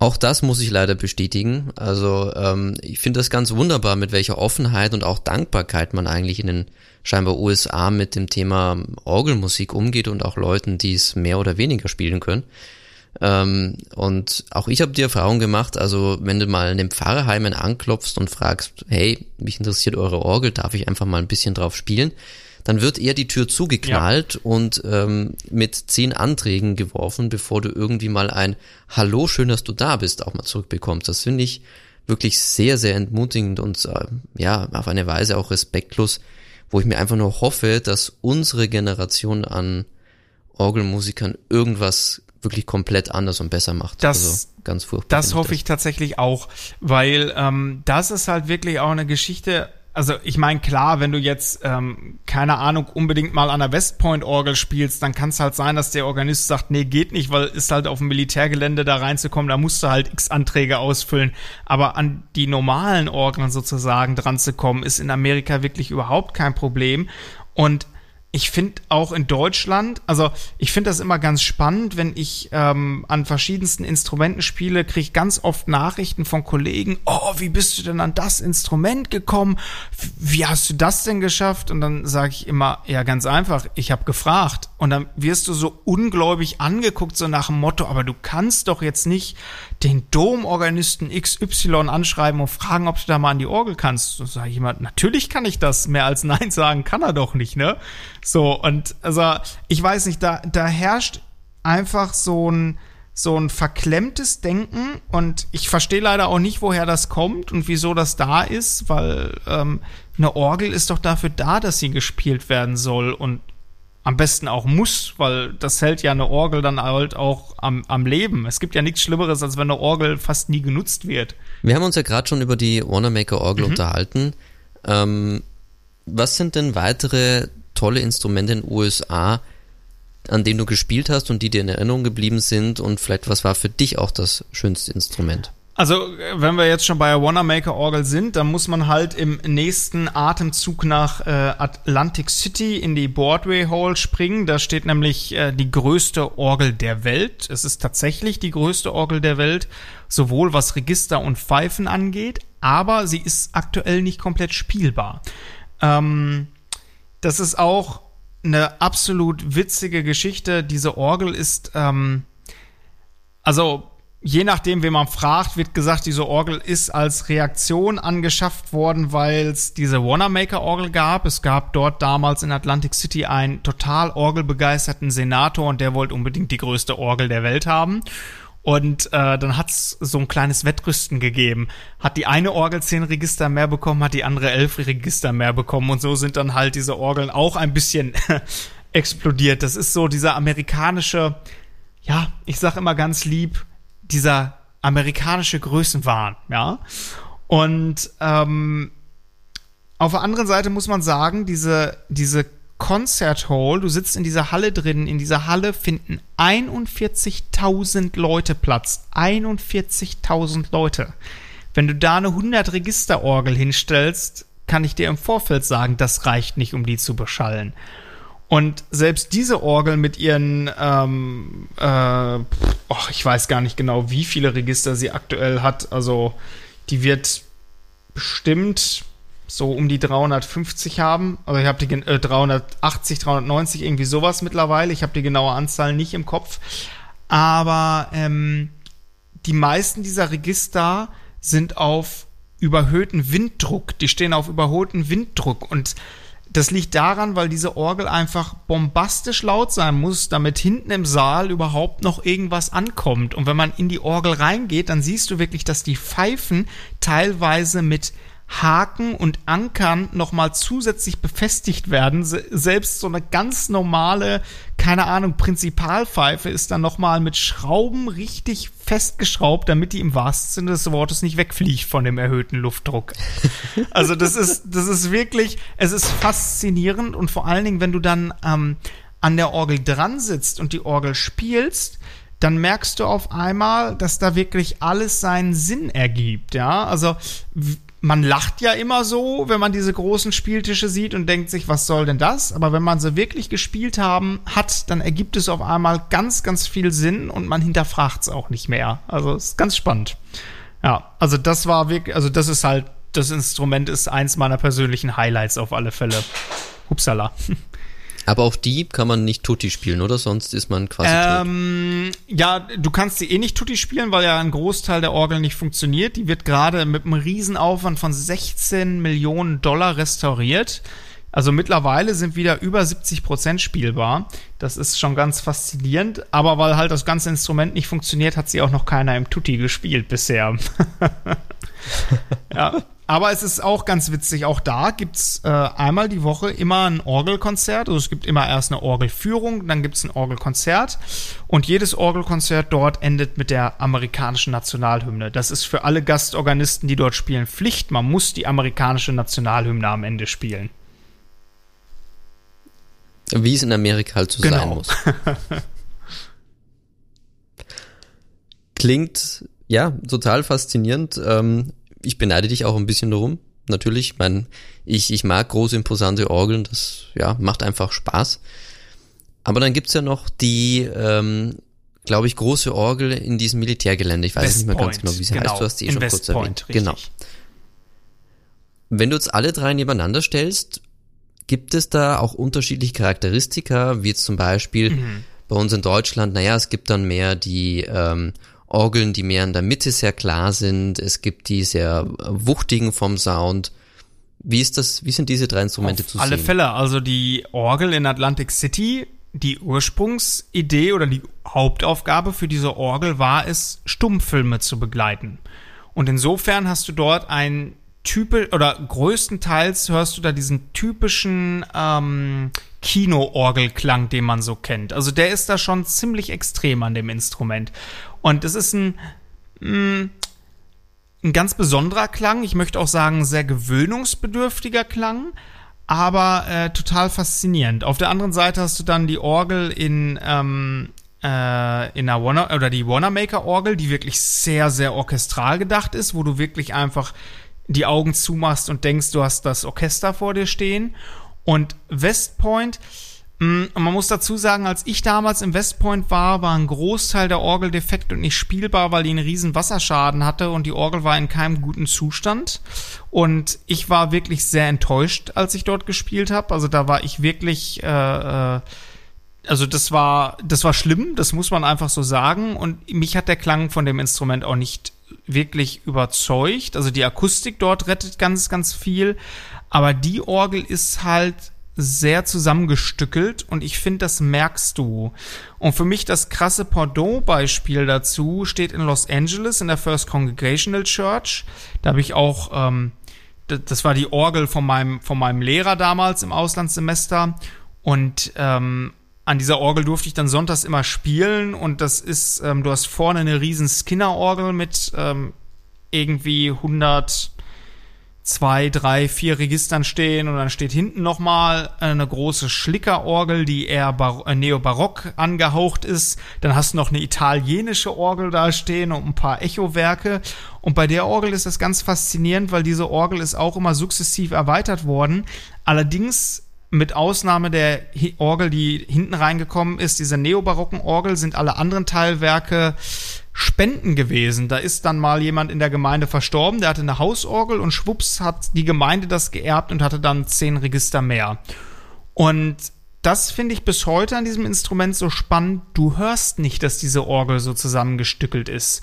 Speaker 1: Auch das muss ich leider bestätigen. Also ähm, ich finde das ganz wunderbar, mit welcher Offenheit und auch Dankbarkeit man eigentlich in den scheinbar USA mit dem Thema Orgelmusik umgeht und auch Leuten, die es mehr oder weniger spielen können. Ähm, und auch ich habe die Erfahrung gemacht, also wenn du mal in den Pfarrheimen anklopfst und fragst, hey, mich interessiert eure Orgel, darf ich einfach mal ein bisschen drauf spielen? Dann wird eher die Tür zugeknallt ja. und ähm, mit zehn Anträgen geworfen, bevor du irgendwie mal ein Hallo, schön, dass du da bist, auch mal zurückbekommst. Das finde ich wirklich sehr, sehr entmutigend und äh, ja, auf eine Weise auch respektlos, wo ich mir einfach nur hoffe, dass unsere Generation an Orgelmusikern irgendwas wirklich komplett anders und besser macht.
Speaker 2: Das, also ganz furchtbar. Das hoffe ich tatsächlich auch, weil ähm, das ist halt wirklich auch eine Geschichte. Also ich meine, klar, wenn du jetzt, ähm, keine Ahnung, unbedingt mal an der Westpoint-Orgel spielst, dann kann es halt sein, dass der Organist sagt, nee, geht nicht, weil ist halt auf dem Militärgelände da reinzukommen, da musst du halt x Anträge ausfüllen. Aber an die normalen Orgeln sozusagen dran zu kommen, ist in Amerika wirklich überhaupt kein Problem. Und ich finde auch in Deutschland, also ich finde das immer ganz spannend, wenn ich ähm, an verschiedensten Instrumenten spiele, kriege ich ganz oft Nachrichten von Kollegen, oh, wie bist du denn an das Instrument gekommen? Wie hast du das denn geschafft? Und dann sage ich immer, ja, ganz einfach, ich habe gefragt. Und dann wirst du so ungläubig angeguckt, so nach dem Motto, aber du kannst doch jetzt nicht den Domorganisten XY anschreiben und fragen, ob du da mal an die Orgel kannst. So sage ich immer, natürlich kann ich das. Mehr als Nein sagen kann er doch nicht, ne? So, und also, ich weiß nicht, da, da herrscht einfach so ein, so ein verklemmtes Denken und ich verstehe leider auch nicht, woher das kommt und wieso das da ist, weil ähm, eine Orgel ist doch dafür da, dass sie gespielt werden soll und am besten auch muss, weil das hält ja eine Orgel dann halt auch am, am Leben. Es gibt ja nichts Schlimmeres, als wenn eine Orgel fast nie genutzt wird.
Speaker 1: Wir haben uns ja gerade schon über die Wanamaker Orgel mhm. unterhalten. Ähm, was sind denn weitere tolle Instrumente in den USA, an denen du gespielt hast und die dir in Erinnerung geblieben sind und vielleicht was war für dich auch das schönste Instrument?
Speaker 2: Also, wenn wir jetzt schon bei der Wanamaker Orgel sind, dann muss man halt im nächsten Atemzug nach äh, Atlantic City in die Broadway Hall springen. Da steht nämlich äh, die größte Orgel der Welt. Es ist tatsächlich die größte Orgel der Welt, sowohl was Register und Pfeifen angeht, aber sie ist aktuell nicht komplett spielbar. Ähm, das ist auch eine absolut witzige Geschichte. Diese Orgel ist, ähm, also je nachdem, wen man fragt, wird gesagt, diese Orgel ist als Reaktion angeschafft worden, weil es diese Wanamaker-Orgel gab. Es gab dort damals in Atlantic City einen total orgelbegeisterten Senator und der wollte unbedingt die größte Orgel der Welt haben. Und äh, dann hat's so ein kleines Wettrüsten gegeben. Hat die eine Orgel zehn Register mehr bekommen, hat die andere elf Register mehr bekommen. Und so sind dann halt diese Orgeln auch ein bisschen *laughs* explodiert. Das ist so dieser amerikanische, ja, ich sag immer ganz lieb, dieser amerikanische Größenwahn, ja. Und ähm, auf der anderen Seite muss man sagen, diese, diese Concert Hall, du sitzt in dieser Halle drin, in dieser Halle finden 41.000 Leute Platz. 41.000 Leute. Wenn du da eine 100 Registerorgel hinstellst, kann ich dir im Vorfeld sagen, das reicht nicht, um die zu beschallen. Und selbst diese Orgel mit ihren, ähm, äh, oh, ich weiß gar nicht genau, wie viele Register sie aktuell hat. Also die wird bestimmt so um die 350 haben. Also ich habe die äh, 380, 390, irgendwie sowas mittlerweile. Ich habe die genaue Anzahl nicht im Kopf. Aber ähm, die meisten dieser Register sind auf überhöhten Winddruck. Die stehen auf überholten Winddruck und das liegt daran, weil diese Orgel einfach bombastisch laut sein muss, damit hinten im Saal überhaupt noch irgendwas ankommt. Und wenn man in die Orgel reingeht, dann siehst du wirklich, dass die Pfeifen teilweise mit Haken und Ankern nochmal zusätzlich befestigt werden. Selbst so eine ganz normale, keine Ahnung, Prinzipalpfeife ist dann nochmal mit Schrauben richtig festgeschraubt, damit die im wahrsten Sinne des Wortes nicht wegfliegt von dem erhöhten Luftdruck. *laughs* Also das ist, das ist wirklich, es ist faszinierend und vor allen Dingen, wenn du dann ähm, an der Orgel dran sitzt und die Orgel spielst, dann merkst du auf einmal, dass da wirklich alles seinen Sinn ergibt, ja. Also man lacht ja immer so, wenn man diese großen Spieltische sieht und denkt sich, was soll denn das? Aber wenn man sie wirklich gespielt haben hat, dann ergibt es auf einmal ganz, ganz viel Sinn und man hinterfragt es auch nicht mehr. Also ist ganz spannend. Ja, also das war wirklich, also das ist halt, das Instrument ist eins meiner persönlichen Highlights auf alle Fälle. Hupsala. *laughs*
Speaker 1: Aber auch die kann man nicht Tutti spielen, oder? Sonst ist man quasi
Speaker 2: ähm, tot. Ja, du kannst sie eh nicht Tutti spielen, weil ja ein Großteil der Orgel nicht funktioniert. Die wird gerade mit einem Riesenaufwand von 16 Millionen Dollar restauriert. Also mittlerweile sind wieder über 70 Prozent spielbar. Das ist schon ganz faszinierend. Aber weil halt das ganze Instrument nicht funktioniert, hat sie auch noch keiner im Tutti gespielt bisher. *laughs* ja. Aber es ist auch ganz witzig, auch da gibt's äh, einmal die Woche immer ein Orgelkonzert. Also es gibt immer erst eine Orgelführung, dann gibt's ein Orgelkonzert. Und jedes Orgelkonzert dort endet mit der amerikanischen Nationalhymne. Das ist für alle Gastorganisten, die dort spielen, Pflicht. Man muss die amerikanische Nationalhymne am Ende spielen.
Speaker 1: Wie es in Amerika halt so
Speaker 2: Genau.
Speaker 1: sein muss. *laughs* Klingt, ja, total faszinierend. Ähm, ich beneide dich auch ein bisschen darum. Natürlich, mein, ich, ich mag große, imposante Orgeln, das ja, macht einfach Spaß. Aber dann gibt's ja noch die, ähm, glaube ich, große Orgel in diesem Militärgelände. Ich weiß
Speaker 2: West
Speaker 1: nicht mehr ganz
Speaker 2: Point,
Speaker 1: genau, wie sie
Speaker 2: genau.
Speaker 1: heißt. Du hast sie eh schon
Speaker 2: West
Speaker 1: kurz
Speaker 2: Point,
Speaker 1: erwähnt.
Speaker 2: richtig.
Speaker 1: Genau. Wenn du jetzt alle drei nebeneinander stellst, gibt es da auch unterschiedliche Charakteristika, wie jetzt zum Beispiel
Speaker 2: Mhm.
Speaker 1: bei uns in Deutschland, naja, es gibt dann mehr die ähm, Orgeln, die mehr in der Mitte sehr klar sind, es gibt die sehr wuchtigen vom Sound. Wie ist das, wie sind diese drei Instrumente
Speaker 2: Auf
Speaker 1: zu
Speaker 2: alle
Speaker 1: sehen?
Speaker 2: Fälle. Also die Orgel in Atlantic City, die Ursprungsidee oder die Hauptaufgabe für diese Orgel war es, Stummfilme zu begleiten. Und insofern hast du dort ein typisch oder größtenteils hörst du da diesen typischen ähm, Kino-Orgelklang, den man so kennt. Also der ist da schon ziemlich extrem an dem Instrument. Und es ist ein ein ganz besonderer Klang. Ich möchte auch sagen, sehr gewöhnungsbedürftiger Klang, aber äh, total faszinierend. Auf der anderen Seite hast du dann die Orgel in ähm, äh, in der Wanna oder die Wanamaker Orgel, die wirklich sehr sehr orchestral gedacht ist, wo du wirklich einfach die Augen zumachst und denkst, du hast das Orchester vor dir stehen. Und West Point Mm, Und man muss dazu sagen, als ich damals im Westpoint war, war ein Großteil der Orgel defekt und nicht spielbar, weil die einen riesen Wasserschaden hatte und die Orgel war in keinem guten Zustand. Und ich war wirklich sehr enttäuscht, als ich dort gespielt habe. Also da war ich wirklich, äh, äh, also das war, das war schlimm, das muss man einfach so sagen. Und mich hat der Klang von dem Instrument auch nicht wirklich überzeugt. Also die Akustik dort rettet ganz, ganz viel. Aber die Orgel ist halt sehr zusammengestückelt und ich finde, das merkst du. Und für mich das krasse Pendant-Beispiel dazu steht in Los Angeles in der First Congregational Church. Da habe ich auch, ähm, das war die Orgel von meinem, von meinem Lehrer damals im Auslandssemester und ähm, an dieser Orgel durfte ich dann sonntags immer spielen und das ist, ähm, du hast vorne eine riesen Skinner-Orgel mit ähm, irgendwie 100 zwei, drei, vier Registern stehen und dann steht hinten nochmal eine große Schlickerorgel, die eher äh, neobarock angehaucht ist. Dann hast du noch eine italienische Orgel da stehen und ein paar Echowerke. Und bei der Orgel ist das ganz faszinierend, weil diese Orgel ist auch immer sukzessiv erweitert worden. Allerdings mit Ausnahme der Orgel, die hinten reingekommen ist, diese neobarocken Orgel, sind alle anderen Teilwerke Spenden gewesen. Da ist dann mal jemand in der Gemeinde verstorben, der hatte eine Hausorgel und schwupps hat die Gemeinde das geerbt und hatte dann zehn Register mehr. Und das finde ich bis heute an diesem Instrument so spannend. Du hörst nicht, dass diese Orgel so zusammengestückelt ist.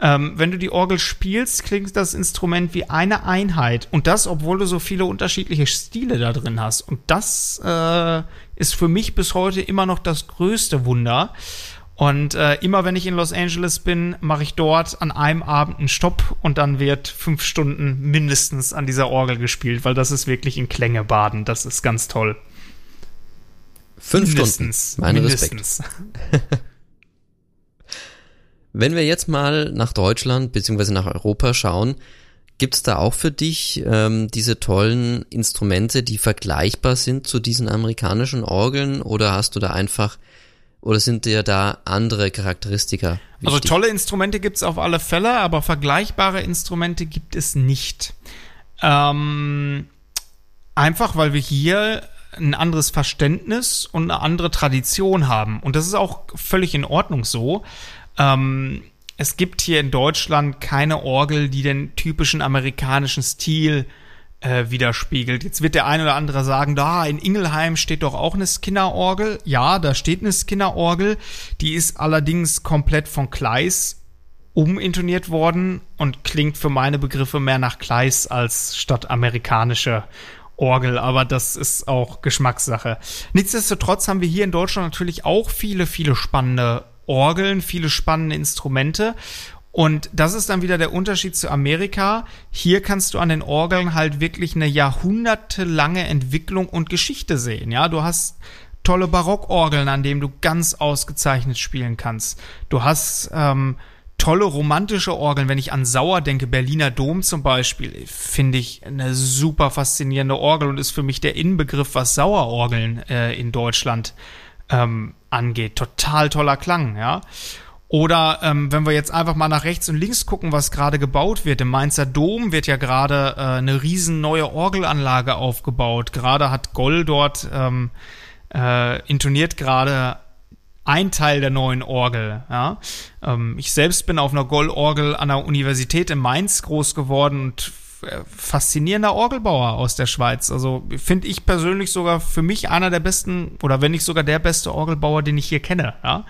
Speaker 2: Ähm, wenn du die Orgel spielst, klingt das Instrument wie eine Einheit. Und das, obwohl du so viele unterschiedliche Stile da drin hast. Und das äh, ist für mich bis heute immer noch das größte Wunder. Und äh, immer wenn ich in Los Angeles bin, mache ich dort an einem Abend einen Stopp und dann wird fünf Stunden mindestens an dieser Orgel gespielt, weil das ist wirklich in Klänge baden. Das ist ganz toll.
Speaker 1: Fünf
Speaker 2: Mindestens.
Speaker 1: Stunden. Mein Respekt.
Speaker 2: Mindestens. *laughs*
Speaker 1: Wenn wir jetzt mal nach Deutschland beziehungsweise nach Europa schauen, gibt's da auch für dich ähm, diese tollen Instrumente, die vergleichbar sind zu diesen amerikanischen Orgeln oder hast du da einfach oder sind dir da andere Charakteristika
Speaker 2: Also
Speaker 1: wichtig?
Speaker 2: tolle Instrumente gibt's auf alle Fälle, aber vergleichbare Instrumente gibt es nicht. Ähm, einfach weil wir hier ein anderes Verständnis und eine andere Tradition haben. Und das ist auch völlig in Ordnung so. Ähm, es gibt hier in Deutschland keine Orgel, die den typischen amerikanischen Stil äh, widerspiegelt. Jetzt wird der eine oder andere sagen, da in Ingelheim steht doch auch eine Skinner-Orgel. Ja, da steht eine Skinner-Orgel. Die ist allerdings komplett von Kleis umintoniert worden und klingt für meine Begriffe mehr nach Kleis als statt amerikanische Orgel, aber das ist auch Geschmackssache. Nichtsdestotrotz haben wir hier in Deutschland natürlich auch viele, viele spannende Orgeln, viele spannende Instrumente. Und das ist dann wieder der Unterschied zu Amerika. Hier kannst du an den Orgeln halt wirklich eine jahrhundertelange Entwicklung und Geschichte sehen. Ja, du hast tolle Barockorgeln, an denen du ganz ausgezeichnet spielen kannst. Du hast ähm, tolle romantische Orgeln. Wenn ich an Sauer denke, Berliner Dom zum Beispiel, finde ich eine super faszinierende Orgel und ist für mich der Inbegriff, was Sauerorgeln äh, in Deutschland ähm, angeht. Total toller Klang, ja. Oder ähm, wenn wir jetzt einfach mal nach rechts und links gucken, was gerade gebaut wird. Im Mainzer Dom wird ja gerade äh, eine riesen neue Orgelanlage aufgebaut. Gerade hat Goll dort ähm, äh, intoniert gerade ein Teil der neuen Orgel. Ja? Ähm, ich selbst bin auf einer Goll-Orgel an der Universität in Mainz groß geworden und äh, faszinierender Orgelbauer aus der Schweiz. Also finde ich persönlich sogar für mich einer der besten oder wenn nicht sogar der beste Orgelbauer, den ich hier kenne. Ja?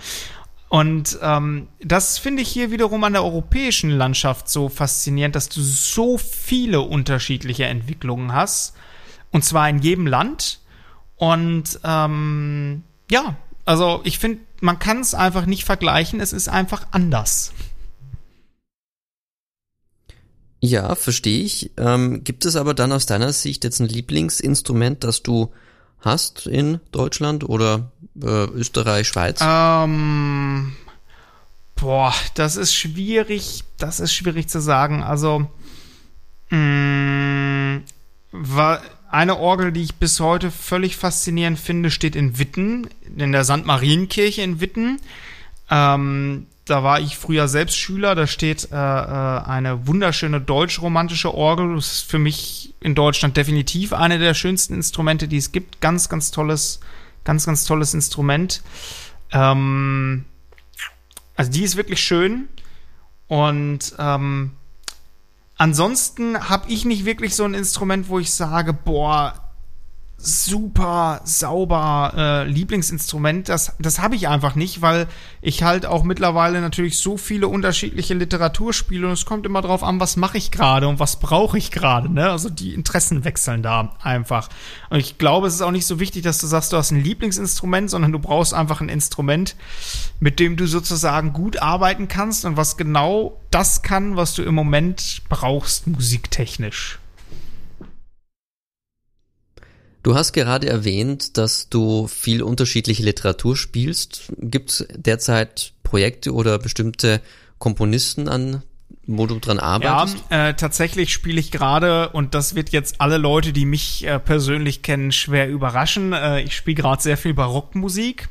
Speaker 2: Und ähm, das finde ich hier wiederum an der europäischen Landschaft so faszinierend, dass du so viele unterschiedliche Entwicklungen hast. Und zwar in jedem Land. Und ähm, ja, also ich finde, man kann es einfach nicht vergleichen. Es ist einfach anders.
Speaker 1: Ja, verstehe ich. Ähm, gibt es aber dann aus deiner Sicht jetzt ein Lieblingsinstrument, das du hast in Deutschland oder äh, Österreich, Schweiz?
Speaker 2: Ähm, boah, das ist schwierig. Das ist schwierig zu sagen. Also, mh, mm, war eine Orgel, die ich bis heute völlig faszinierend finde, steht in Witten, in der St. Marienkirche in Witten. Ähm, da war ich früher selbst Schüler. Da steht äh, äh, eine wunderschöne deutsch-romantische Orgel. Das ist für mich in Deutschland definitiv eine der schönsten Instrumente, die es gibt. Ganz, ganz tolles Ganz, ganz tolles Instrument. Ähm, also die ist wirklich schön. Und ähm, ansonsten habe ich nicht wirklich so ein Instrument, wo ich sage, boah, super sauber äh, Lieblingsinstrument. Das, das habe ich einfach nicht, weil ich halt auch mittlerweile natürlich so viele unterschiedliche Literatur spiele und es kommt immer drauf an, was mache ich gerade und was brauche ich gerade. Ne? Also die Interessen wechseln da einfach. Und ich glaube, es ist auch nicht so wichtig, dass du sagst, du hast ein Lieblingsinstrument, sondern du brauchst einfach ein Instrument, mit dem du sozusagen gut arbeiten kannst und was genau das kann, was du im Moment brauchst, musiktechnisch.
Speaker 1: Du hast gerade erwähnt, dass du viel unterschiedliche Literatur spielst. Gibt es derzeit Projekte oder bestimmte Komponisten, an wo du dran arbeitest?
Speaker 2: Ja, äh, tatsächlich spiele ich gerade, und das wird jetzt alle Leute, die mich äh, persönlich kennen, schwer überraschen. Äh, ich spiele gerade sehr viel Barockmusik.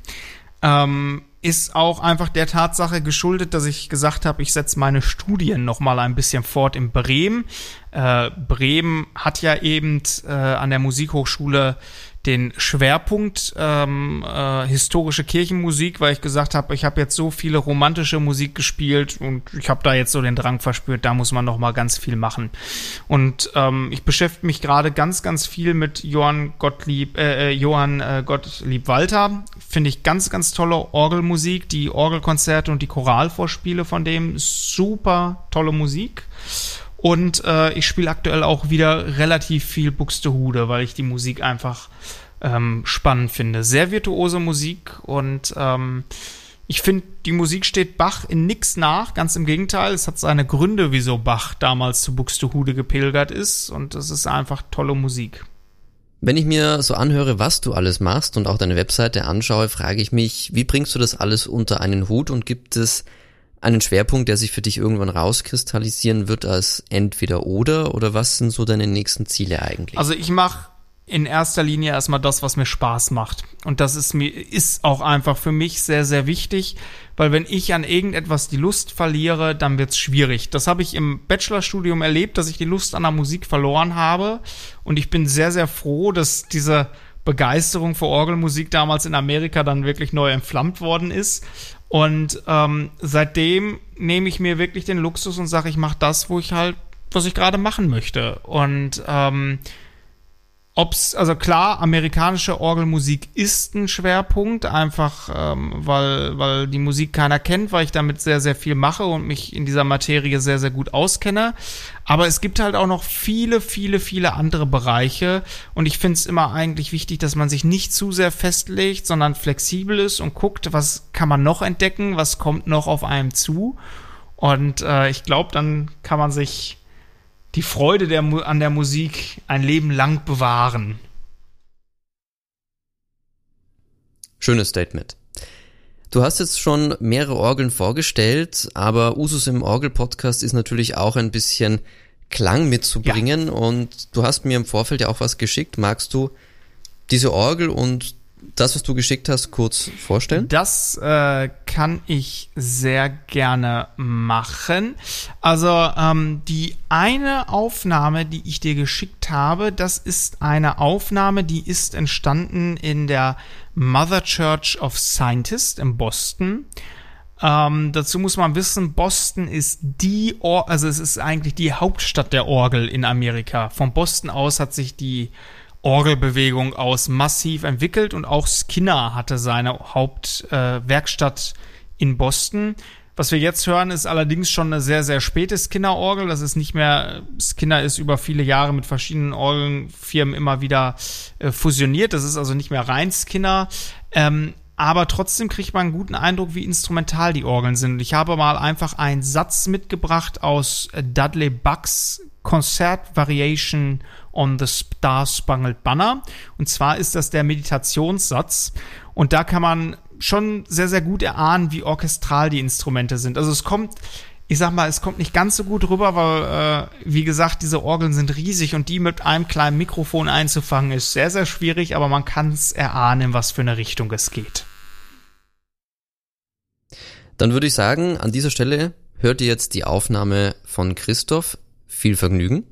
Speaker 2: Ähm, ist auch einfach der Tatsache geschuldet, dass ich gesagt habe, ich setze meine Studien noch mal ein bisschen fort in Bremen. Äh, Bremen hat ja eben äh, an der Musikhochschule den Schwerpunkt ähm, äh, historische Kirchenmusik, weil ich gesagt habe, ich habe jetzt so viele romantische Musik gespielt und ich habe da jetzt so den Drang verspürt, da muss man noch mal ganz viel machen. Und ähm, ich beschäftige mich gerade ganz, ganz viel mit Johann Gottlieb, äh, äh, Johann äh, Gottlieb Walter. Finde ich ganz, ganz tolle Orgelmusik, die Orgelkonzerte und die Choralvorspiele von dem super tolle Musik. Und äh, ich spiele aktuell auch wieder relativ viel Buxtehude, weil ich die Musik einfach ähm, spannend finde. Sehr virtuose Musik und ähm, ich finde, die Musik steht Bach in nix nach. Ganz im Gegenteil, es hat seine Gründe, wieso Bach damals zu Buxtehude gepilgert ist und es ist einfach tolle Musik.
Speaker 1: Wenn ich mir so anhöre, was du alles machst und auch deine Webseite anschaue, frage ich mich, wie bringst du das alles unter einen Hut und gibt es einen Schwerpunkt, der sich für dich irgendwann rauskristallisieren wird als entweder oder oder was sind so deine nächsten Ziele eigentlich?
Speaker 2: Also ich mache in erster Linie erstmal das, was mir Spaß macht. Und das ist mir, ist auch einfach für mich sehr, sehr wichtig, weil wenn ich an irgendetwas die Lust verliere, dann wird's schwierig. Das habe ich im Bachelorstudium erlebt, dass ich die Lust an der Musik verloren habe. Und ich bin sehr, sehr froh, dass diese Begeisterung für Orgelmusik damals in Amerika dann wirklich neu entflammt worden ist. Und ähm, seitdem nehme ich mir wirklich den Luxus und sage, ich mache das, wo ich halt, was ich gerade machen möchte. Und ähm, Ob's, also klar, amerikanische Orgelmusik ist ein Schwerpunkt, einfach ähm, weil, weil die Musik keiner kennt, weil ich damit sehr, sehr viel mache und mich in dieser Materie sehr, sehr gut auskenne. Aber es gibt halt auch noch viele, viele, viele andere Bereiche und ich finde es immer eigentlich wichtig, dass man sich nicht zu sehr festlegt, sondern flexibel ist und guckt, was kann man noch entdecken, was kommt noch auf einem zu. Und äh, ich glaube, dann kann man sich die Freude der, an der Musik ein Leben lang bewahren.
Speaker 1: Schönes Statement. Du hast jetzt schon mehrere Orgeln vorgestellt, aber Usus im Orgel-Podcast ist natürlich auch ein bisschen Klang mitzubringen ja. und du hast mir im Vorfeld ja auch was geschickt. Magst du diese Orgel und das, was du geschickt hast, kurz vorstellen?
Speaker 2: Das äh, kann ich sehr gerne machen. Also ähm, die eine Aufnahme, die ich dir geschickt habe, das ist eine Aufnahme, die ist entstanden in der Mother Church of Scientists in Boston. Ähm, dazu muss man wissen, Boston ist die, Or also es ist eigentlich die Hauptstadt der Orgel in Amerika. Von Boston aus hat sich die Orgelbewegung aus massiv entwickelt und auch Skinner hatte seine Hauptwerkstatt äh, in Boston. Was wir jetzt hören, ist allerdings schon eine sehr, sehr späte Skinner-Orgel. Das ist nicht mehr, Skinner ist über viele Jahre mit verschiedenen Orgelfirmen immer wieder äh, fusioniert. Das ist also nicht mehr rein Skinner. Ähm, aber trotzdem kriegt man einen guten Eindruck, wie instrumental die Orgeln sind. Ich habe mal einfach einen Satz mitgebracht aus Dudley Bucks Concert Variation on the Star Spangled Banner. Und zwar ist das der Meditationssatz. Und da kann man schon sehr, sehr gut erahnen, wie orchestral die Instrumente sind. Also es kommt, ich sag mal, es kommt nicht ganz so gut rüber, weil, äh, wie gesagt, diese Orgeln sind riesig und die mit einem kleinen Mikrofon einzufangen ist sehr, sehr schwierig, aber man kann es erahnen, was für eine Richtung es geht.
Speaker 1: Dann würde ich sagen, an dieser Stelle hört ihr jetzt die Aufnahme von Christoph. Viel Vergnügen.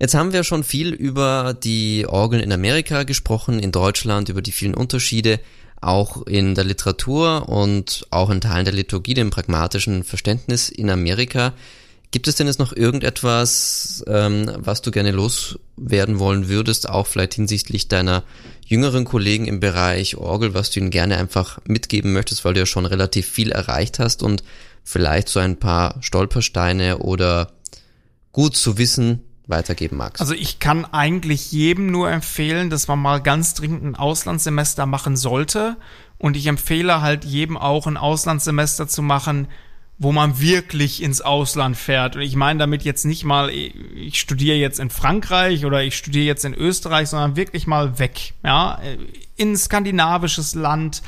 Speaker 1: Jetzt haben wir schon viel über die Orgeln in Amerika gesprochen, in Deutschland, über die vielen Unterschiede, auch in der Literatur und auch in Teilen der Liturgie, dem pragmatischen Verständnis in Amerika. Gibt es denn jetzt noch irgendetwas, ähm, was du gerne loswerden wollen würdest, auch vielleicht hinsichtlich deiner jüngeren Kollegen im Bereich Orgel, was du ihnen gerne einfach mitgeben möchtest, weil du ja schon relativ viel erreicht hast und vielleicht so ein paar Stolpersteine oder gut zu wissen weitergeben magst.
Speaker 2: Also ich kann eigentlich jedem nur empfehlen, dass man mal ganz dringend ein Auslandssemester machen sollte. Und ich empfehle halt jedem auch ein Auslandssemester zu machen, wo man wirklich ins Ausland fährt. Und ich meine damit jetzt nicht mal, ich studiere jetzt in Frankreich oder ich studiere jetzt in Österreich, sondern wirklich mal weg, ja, in skandinavisches Land,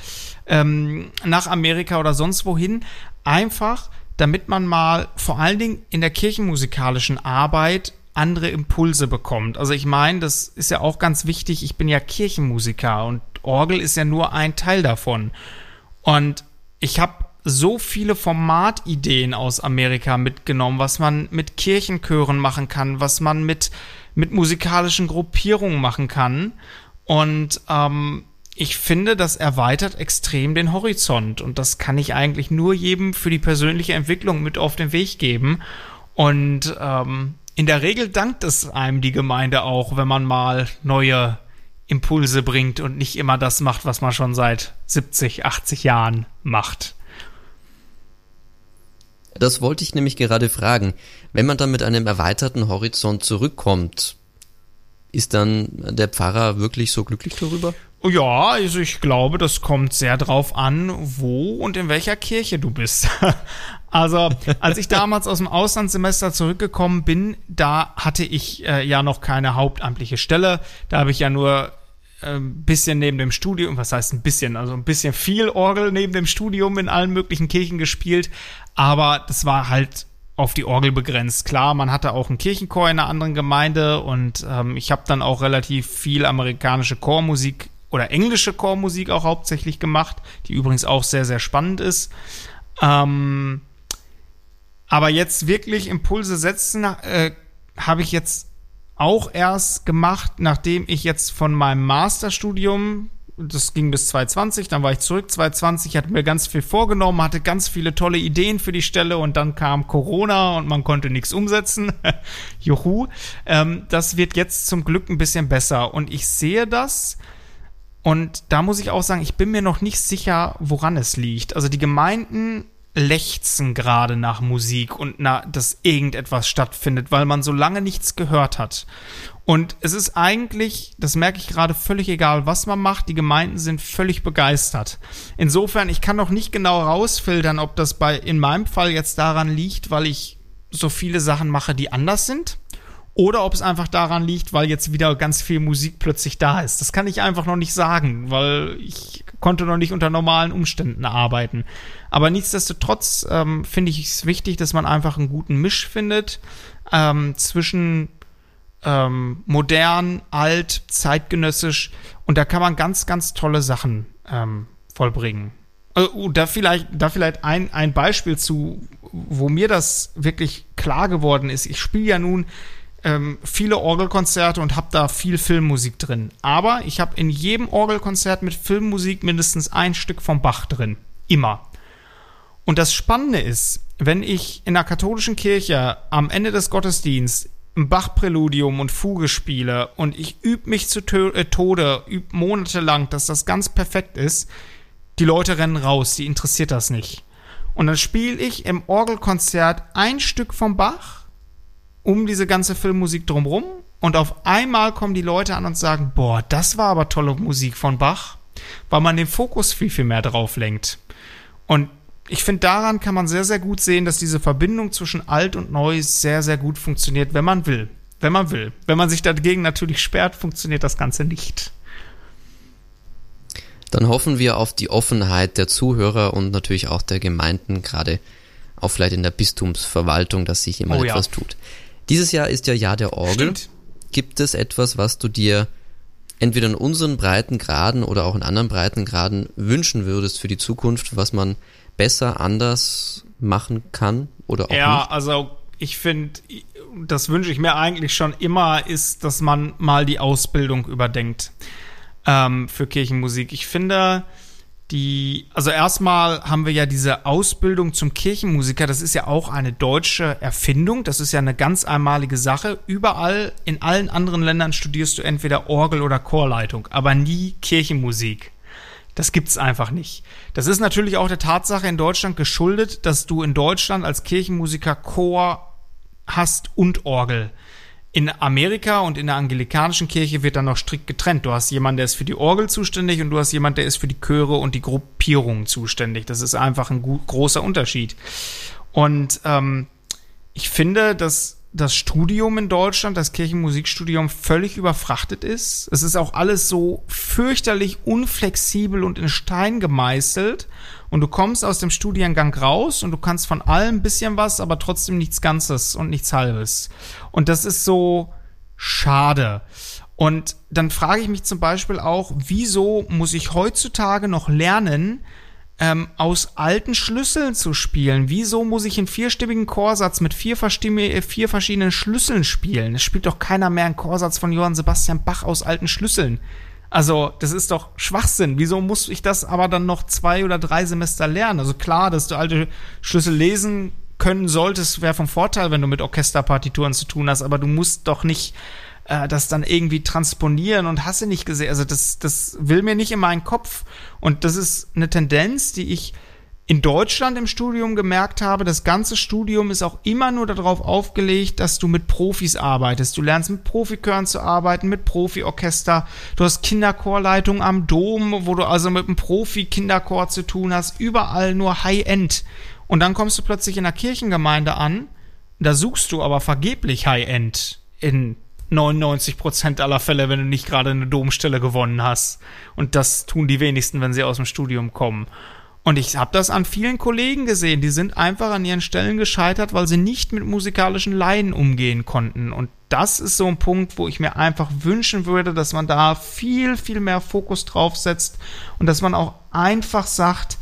Speaker 2: ähm, nach Amerika oder sonst wohin. Einfach, damit man mal vor allen Dingen in der kirchenmusikalischen Arbeit andere Impulse bekommt. Also ich meine, das ist ja auch ganz wichtig. Ich bin ja Kirchenmusiker und Orgel ist ja nur ein Teil davon. Und ich habe so viele Formatideen aus Amerika mitgenommen, was man mit Kirchenchören machen kann, was man mit, mit musikalischen Gruppierungen machen kann. Und ähm, ich finde, das erweitert extrem den Horizont. Und das kann ich eigentlich nur jedem für die persönliche Entwicklung mit auf den Weg geben. Und ähm, in der Regel dankt es einem die Gemeinde auch, wenn man mal neue Impulse bringt und nicht immer das macht, was man schon seit 70, 80 Jahren macht.
Speaker 1: Das wollte ich nämlich gerade fragen. Wenn man dann mit einem erweiterten Horizont zurückkommt, ist dann der Pfarrer wirklich so glücklich darüber?
Speaker 2: Ja, also ich glaube, das kommt sehr drauf an, wo und in welcher Kirche du bist. *laughs* Also, *laughs* als ich damals aus dem Auslandssemester zurückgekommen bin, da hatte ich äh, ja noch keine hauptamtliche Stelle. Da habe ich ja nur ein ähm, bisschen neben dem Studium, was heißt ein bisschen, also ein bisschen viel Orgel neben dem Studium in allen möglichen Kirchen gespielt, aber das war halt auf die Orgel begrenzt. Klar, man hatte auch einen Kirchenchor in einer anderen Gemeinde und ähm, ich habe dann auch relativ viel amerikanische Chormusik oder englische Chormusik auch hauptsächlich gemacht, die übrigens auch sehr, sehr spannend ist. Ähm, aber jetzt wirklich Impulse setzen, äh, habe ich jetzt auch erst gemacht, nachdem ich jetzt von meinem Masterstudium, das ging bis 2020, dann war ich zurück 2020, hatte mir ganz viel vorgenommen, hatte ganz viele tolle Ideen für die Stelle und dann kam Corona und man konnte nichts umsetzen. *laughs* Juhu. Ähm, das wird jetzt zum Glück ein bisschen besser und ich sehe das. Und da muss ich auch sagen, ich bin mir noch nicht sicher, woran es liegt. Also die Gemeinden lechzen gerade nach Musik und na, dass irgendetwas stattfindet, weil man so lange nichts gehört hat. Und es ist eigentlich, das merke ich gerade, völlig egal, was man macht. Die Gemeinden sind völlig begeistert. Insofern, ich kann noch nicht genau rausfiltern, ob das bei, in meinem Fall jetzt daran liegt, weil ich so viele Sachen mache, die anders sind. Oder ob es einfach daran liegt, weil jetzt wieder ganz viel Musik plötzlich da ist. Das kann ich einfach noch nicht sagen, weil ich konnte noch nicht unter normalen Umständen arbeiten. Aber nichtsdestotrotz ähm, finde ich es wichtig, dass man einfach einen guten Misch findet ähm, zwischen ähm, modern, alt, zeitgenössisch und da kann man ganz, ganz tolle Sachen ähm, vollbringen. Uh, da vielleicht, da vielleicht ein, ein Beispiel zu, wo mir das wirklich klar geworden ist. Ich spiele ja nun ähm, viele Orgelkonzerte und habe da viel Filmmusik drin. Aber ich habe in jedem Orgelkonzert mit Filmmusik mindestens ein Stück vom Bach drin. Immer. Und das Spannende ist, wenn ich in der katholischen Kirche am Ende des Gottesdienstes ein Bach-Präludium und Fuge spiele und ich übe mich zu äh, Tode, übe monatelang, dass das ganz perfekt ist, die Leute rennen raus, die interessiert das nicht. Und dann spiele ich im Orgelkonzert ein Stück vom Bach um diese ganze Filmmusik drumrum. Und auf einmal kommen die Leute an und sagen, boah, das war aber tolle Musik von Bach, weil man den Fokus viel, viel mehr drauf lenkt. Und ich finde, daran kann man sehr, sehr gut sehen, dass diese Verbindung zwischen alt und neu sehr, sehr gut funktioniert, wenn man will. Wenn man will. Wenn man sich dagegen natürlich sperrt, funktioniert das Ganze nicht.
Speaker 1: Dann hoffen wir auf die Offenheit der Zuhörer und natürlich auch der Gemeinden, gerade auch vielleicht in der Bistumsverwaltung, dass sich immer oh, etwas ja. tut. Dieses Jahr ist ja Jahr der Orgel. Stimmt. Gibt es etwas, was du dir entweder in unseren Breitengraden oder auch in anderen Breitengraden wünschen würdest für die Zukunft, was man besser, anders machen kann oder auch
Speaker 2: ja,
Speaker 1: nicht?
Speaker 2: also ich finde, das wünsche ich mir eigentlich schon immer, ist, dass man mal die Ausbildung überdenkt ähm, für Kirchenmusik. Ich finde, die, also erstmal haben wir ja diese Ausbildung zum Kirchenmusiker, das ist ja auch eine deutsche Erfindung, das ist ja eine ganz einmalige Sache. Überall in allen anderen Ländern studierst du entweder Orgel oder Chorleitung, aber nie Kirchenmusik. Das gibt's einfach nicht. Das ist natürlich auch der Tatsache in Deutschland geschuldet, dass du in Deutschland als Kirchenmusiker Chor hast und Orgel. In Amerika und in der anglikanischen Kirche wird dann noch strikt getrennt. Du hast jemanden, der ist für die Orgel zuständig und du hast jemanden, der ist für die Chöre und die Gruppierungen zuständig. Das ist einfach ein großer Unterschied. Und ähm, ich finde, dass das Studium in Deutschland, das Kirchenmusikstudium, völlig überfrachtet ist. Es ist auch alles so fürchterlich unflexibel und in Stein gemeißelt. Und du kommst aus dem Studiengang raus und du kannst von allem ein bisschen was, aber trotzdem nichts Ganzes und nichts Halbes. Und das ist so schade. Und dann frage ich mich zum Beispiel auch, wieso muss ich heutzutage noch lernen, ähm, aus alten Schlüsseln zu spielen. Wieso muss ich einen vierstimmigen Chorsatz mit vier, vier verschiedenen Schlüsseln spielen? Es spielt doch keiner mehr einen Chorsatz von Johann Sebastian Bach aus alten Schlüsseln. Also, das ist doch Schwachsinn. Wieso muss ich das aber dann noch zwei oder drei Semester lernen? Also klar, dass du alte Schlüssel lesen können solltest, wäre vom Vorteil, wenn du mit Orchesterpartituren zu tun hast, aber du musst doch nicht äh, das dann irgendwie transponieren und hasse nicht gesehen. Also das, das will mir nicht in meinen Kopf. Und das ist eine Tendenz, die ich in Deutschland im Studium gemerkt habe, das ganze Studium ist auch immer nur darauf aufgelegt, dass du mit Profis arbeitest. Du lernst mit Profikören zu arbeiten, mit Profiorchester. Du hast Kinderchorleitung am Dom, wo du also mit einem Profi-Kinderchor zu tun hast. Überall nur High-End. Und dann kommst du plötzlich in einer Kirchengemeinde an. Da suchst du aber vergeblich High-End in 99 Prozent aller Fälle, wenn du nicht gerade eine Domstelle gewonnen hast. Und das tun die wenigsten, wenn sie aus dem Studium kommen. Und ich habe das an vielen Kollegen gesehen, die sind einfach an ihren Stellen gescheitert, weil sie nicht mit musikalischen Laien umgehen konnten. Und das ist so ein Punkt, wo ich mir einfach wünschen würde, dass man da viel, viel mehr Fokus drauf setzt und dass man auch einfach sagt,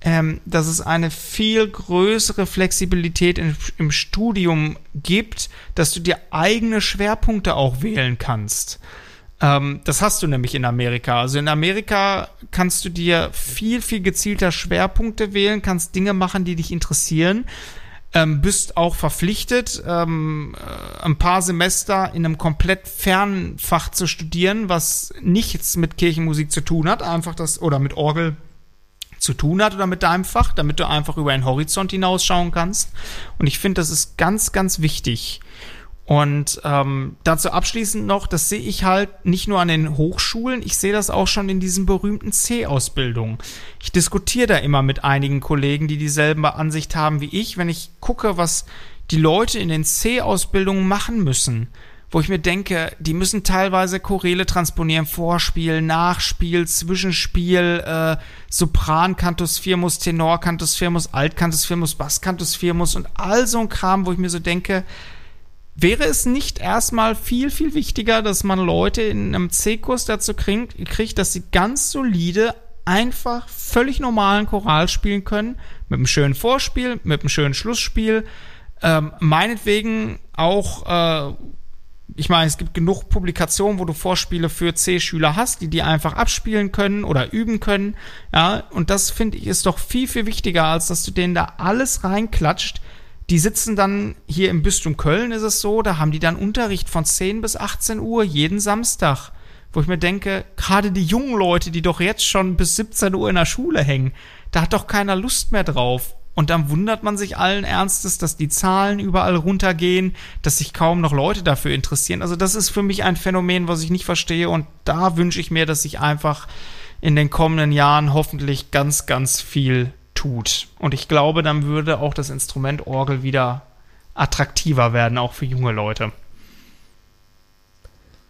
Speaker 2: ähm, dass es eine viel größere Flexibilität in, im Studium gibt, dass du dir eigene Schwerpunkte auch wählen kannst. Ähm, das hast du nämlich in Amerika. Also in Amerika kannst du dir viel, viel gezielter Schwerpunkte wählen, kannst Dinge machen, die dich interessieren. Ähm, bist auch verpflichtet, ähm, äh, ein paar Semester in einem komplett fernen Fach zu studieren, was nichts mit Kirchenmusik zu tun hat, einfach das, oder mit Orgel, zu tun hat oder mit deinem Fach, damit du einfach über einen Horizont hinausschauen kannst. Und ich finde, das ist ganz, ganz wichtig. Und ähm, dazu abschließend noch, das sehe ich halt nicht nur an den Hochschulen, ich sehe das auch schon in diesen berühmten C-Ausbildungen. Ich diskutiere da immer mit einigen Kollegen, die dieselbe Ansicht haben wie ich, wenn ich gucke, was die Leute in den C-Ausbildungen machen müssen wo ich mir denke, die müssen teilweise Chorele transponieren, Vorspiel, Nachspiel, Zwischenspiel, äh, Sopran, Cantus Firmus, Tenor, Cantus Firmus, Alt, Cantus Firmus, Bass, Cantus Firmus und all so ein Kram, wo ich mir so denke, wäre es nicht erstmal viel, viel wichtiger, dass man Leute in einem C-Kurs dazu kriegt, kriegt, dass sie ganz solide einfach völlig normalen Choral spielen können, mit einem schönen Vorspiel, mit einem schönen Schlussspiel, ähm, meinetwegen auch äh, ich meine, es gibt genug Publikationen, wo du Vorspiele für C-Schüler hast, die die einfach abspielen können oder üben können. Ja, und das finde ich ist doch viel, viel wichtiger, als dass du denen da alles reinklatscht. Die sitzen dann hier im Bistum Köln, ist es so, da haben die dann Unterricht von 10 bis 18 Uhr jeden Samstag. Wo ich mir denke, gerade die jungen Leute, die doch jetzt schon bis 17 Uhr in der Schule hängen, da hat doch keiner Lust mehr drauf. Und dann wundert man sich allen Ernstes, dass die Zahlen überall runtergehen, dass sich kaum noch Leute dafür interessieren. Also das ist für mich ein Phänomen, was ich nicht verstehe. Und da wünsche ich mir, dass sich einfach in den kommenden Jahren hoffentlich ganz, ganz viel tut. Und ich glaube, dann würde auch das Instrument Orgel wieder attraktiver werden, auch für junge Leute.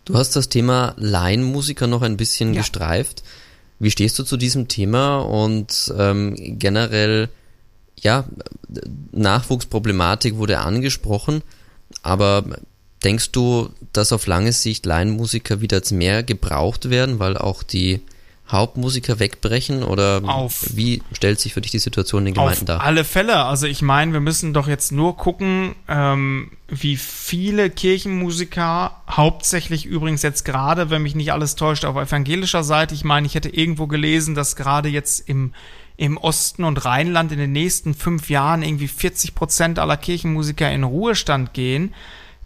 Speaker 1: Du hast das Thema Laienmusiker noch ein bisschen ja. gestreift. Wie stehst du zu diesem Thema und ähm, generell ja, Nachwuchsproblematik wurde angesprochen, aber denkst du, dass auf lange Sicht Laienmusiker wieder mehr gebraucht werden, weil auch die Hauptmusiker wegbrechen oder
Speaker 2: Auf.
Speaker 1: wie stellt sich für dich die Situation in den Gemeinden
Speaker 2: Auf
Speaker 1: dar?
Speaker 2: alle Fälle. Also ich meine, wir müssen doch jetzt nur gucken, ähm, wie viele Kirchenmusiker, hauptsächlich übrigens jetzt gerade, wenn mich nicht alles täuscht, auf evangelischer Seite. Ich meine, ich hätte irgendwo gelesen, dass gerade jetzt im im Osten und Rheinland in den nächsten fünf Jahren irgendwie 40 Prozent aller Kirchenmusiker in Ruhestand gehen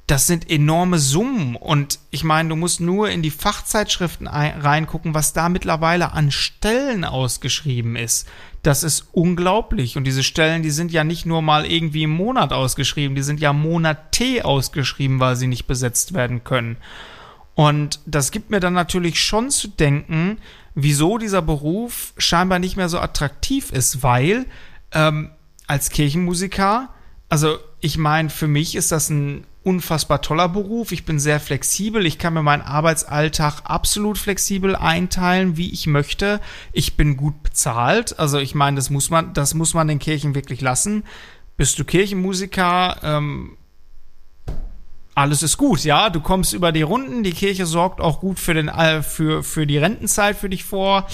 Speaker 2: das sind enorme Summen. Und ich meine, du musst nur in die Fachzeitschriften reingucken, was da mittlerweile an Stellen ausgeschrieben ist. Das ist unglaublich. Und diese Stellen, die sind ja nicht nur mal irgendwie im Monat ausgeschrieben, die sind ja Monate ausgeschrieben, weil sie nicht besetzt werden können. Und das gibt mir dann natürlich schon zu denken, wieso dieser Beruf scheinbar nicht mehr so attraktiv ist, weil ähm, als Kirchenmusiker, also ich meine, für mich ist das ein unfassbar toller Beruf. Ich bin sehr flexibel. Ich kann mir meinen Arbeitsalltag absolut flexibel einteilen, wie ich möchte. Ich bin gut bezahlt. Also ich meine, das muss man, das muss man den Kirchen wirklich lassen. Bist du Kirchenmusiker? Ähm, alles ist gut, ja. Du kommst über die Runden. Die Kirche sorgt auch gut für den äh, für für die Rentenzeit für dich vor.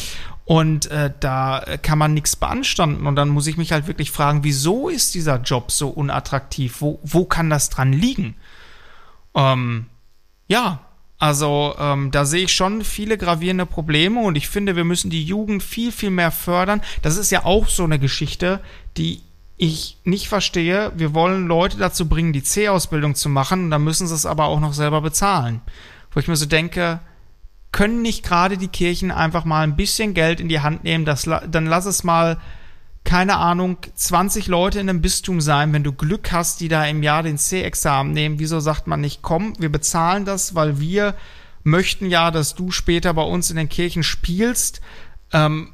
Speaker 2: Und äh, da kann man nichts beanstanden. Und dann muss ich mich halt wirklich fragen, wieso ist dieser Job so unattraktiv? Wo, wo kann das dran liegen? Ähm, ja, also ähm, da sehe ich schon viele gravierende Probleme und ich finde, wir müssen die Jugend viel, viel mehr fördern. Das ist ja auch so eine Geschichte, die ich nicht verstehe. Wir wollen Leute dazu bringen, die C-Ausbildung zu machen, dann müssen sie es aber auch noch selber bezahlen. Wo ich mir so denke, können nicht gerade die Kirchen einfach mal ein bisschen Geld in die Hand nehmen, das, dann lass es mal, keine Ahnung, 20 Leute in einem Bistum sein, wenn du Glück hast, die da im Jahr den C-Examen nehmen. Wieso sagt man nicht, komm, wir bezahlen das, weil wir möchten ja, dass du später bei uns in den Kirchen spielst. Ähm,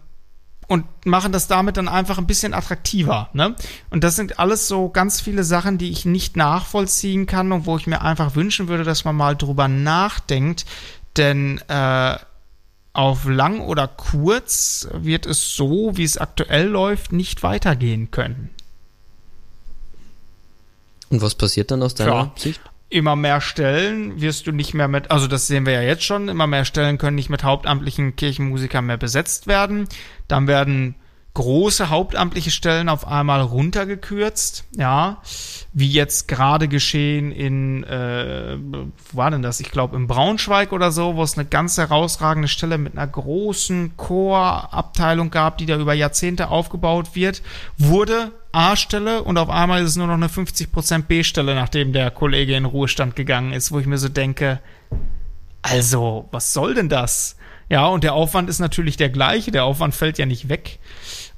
Speaker 2: und machen das damit dann einfach ein bisschen attraktiver. Ne? Und das sind alles so ganz viele Sachen, die ich nicht nachvollziehen kann und wo ich mir einfach wünschen würde, dass man mal drüber nachdenkt, denn äh, auf lang oder kurz wird es so, wie es aktuell läuft, nicht weitergehen können.
Speaker 1: Und was passiert dann aus deiner
Speaker 2: ja,
Speaker 1: Sicht?
Speaker 2: Immer mehr Stellen wirst du nicht mehr mit, also das sehen wir ja jetzt schon, immer mehr Stellen können nicht mit hauptamtlichen Kirchenmusikern mehr besetzt werden. Dann werden große hauptamtliche Stellen auf einmal runtergekürzt, ja, wie jetzt gerade geschehen in, äh, wo war denn das? Ich glaube in Braunschweig oder so, wo es eine ganz herausragende Stelle mit einer großen Chorabteilung gab, die da über Jahrzehnte aufgebaut wird, wurde A-Stelle und auf einmal ist es nur noch eine 50% B-Stelle, nachdem der Kollege in Ruhestand gegangen ist, wo ich mir so denke, also, was soll denn das? Ja, und der Aufwand ist natürlich der gleiche, der Aufwand fällt ja nicht weg.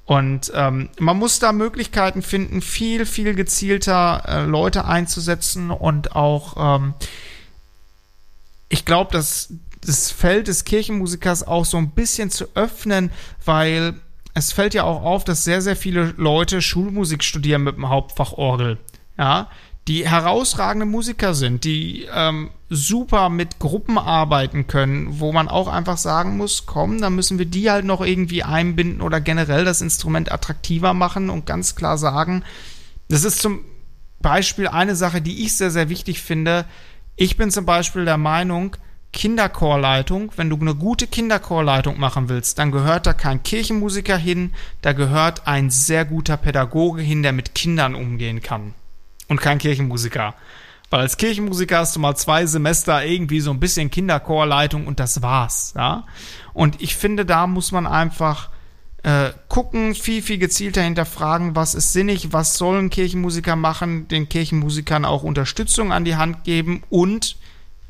Speaker 2: Und ähm, man muss da Möglichkeiten finden, viel, viel gezielter äh, Leute einzusetzen und auch, ähm, ich glaube, dass das Feld des Kirchenmusikers auch so ein bisschen zu öffnen, weil es fällt ja auch auf, dass sehr, sehr viele Leute Schulmusik studieren mit dem Hauptfach Orgel. Ja, die herausragende Musiker sind, die ähm, super mit Gruppen arbeiten können, wo man auch einfach sagen muss, komm, da müssen wir die halt noch irgendwie einbinden oder generell das Instrument attraktiver machen und ganz klar sagen, das ist zum Beispiel eine Sache, die ich sehr, sehr wichtig finde. Ich bin zum Beispiel der Meinung, Kinderchorleitung, wenn du eine gute Kinderchorleitung machen willst, dann gehört da kein Kirchenmusiker hin, da gehört ein sehr guter Pädagoge hin, der mit Kindern umgehen kann und kein Kirchenmusiker. Weil als Kirchenmusiker hast du mal zwei Semester irgendwie so ein bisschen Kinderchorleitung und das war's, ja. Und ich finde, da muss man einfach äh, gucken, viel, viel gezielter hinterfragen, was ist sinnig, was sollen Kirchenmusiker machen, den Kirchenmusikern auch Unterstützung an die Hand geben und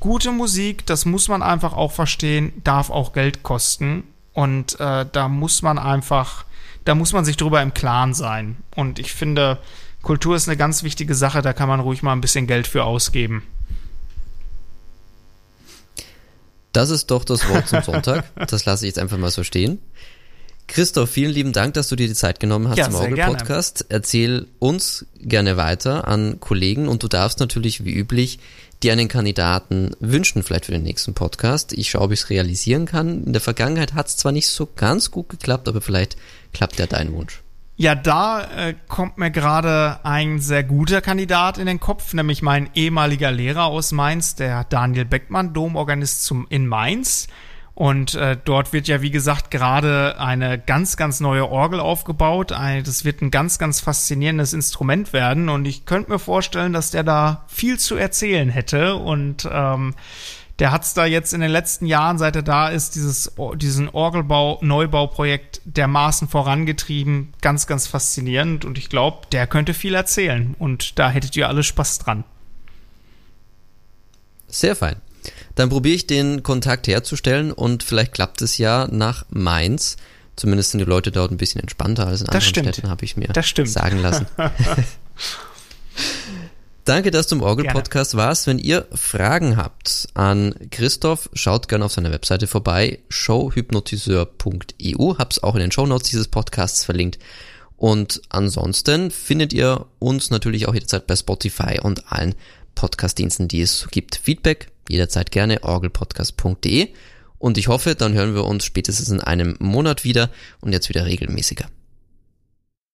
Speaker 2: gute Musik, das muss man einfach auch verstehen, darf auch Geld kosten. Und äh, da muss man einfach, da muss man sich drüber im Klaren sein. Und ich finde, Kultur ist eine ganz wichtige Sache, da kann man ruhig mal ein bisschen Geld für ausgeben.
Speaker 1: Das ist doch das Wort zum Sonntag. Das lasse ich jetzt einfach mal so stehen. Christoph, vielen lieben Dank, dass du dir die Zeit genommen hast
Speaker 2: ja,
Speaker 1: im Orgel-Podcast. Erzähl uns gerne weiter an Kollegen und du darfst natürlich wie üblich dir einen Kandidaten wünschen, vielleicht für den nächsten Podcast. Ich schaue, ob ich es realisieren kann. In der Vergangenheit hat es zwar nicht so ganz gut geklappt, aber vielleicht klappt ja dein Wunsch.
Speaker 2: Ja, da äh, kommt mir gerade ein sehr guter Kandidat in den Kopf, nämlich mein ehemaliger Lehrer aus Mainz, der Daniel Beckmann, Domorganist zum, in Mainz. Und äh, dort wird ja, wie gesagt, gerade eine ganz, ganz neue Orgel aufgebaut. Das wird ein ganz, ganz faszinierendes Instrument werden. Und ich könnte mir vorstellen, dass der da viel zu erzählen hätte. Und ähm, der hat's da jetzt in den letzten Jahren, seit er da ist, dieses, diesen Orgelbau, Neubauprojekt dermaßen vorangetrieben. Ganz, ganz faszinierend. Und ich glaube, der könnte viel erzählen. Und da hättet ihr alle Spaß dran.
Speaker 1: Sehr fein. Dann probiere ich den Kontakt herzustellen und vielleicht klappt es ja nach Mainz. Zumindest sind die Leute dort ein bisschen entspannter als in
Speaker 2: das
Speaker 1: anderen
Speaker 2: stimmt.
Speaker 1: Städten, habe ich mir
Speaker 2: das stimmt.
Speaker 1: sagen lassen. *laughs* *laughs* Danke, dass du im Orgel-Podcast warst. Wenn ihr Fragen habt an Christoph, schaut gerne auf seiner Webseite vorbei, showhypnotiseur.eu. Hab's auch in den Shownotes dieses Podcasts verlinkt. Und ansonsten findet ihr uns natürlich auch jederzeit bei Spotify und allen Podcast-Diensten, die es gibt. Feedback jederzeit gerne orgelpodcast.de und ich hoffe, dann hören wir uns spätestens in einem Monat wieder und jetzt wieder regelmäßiger.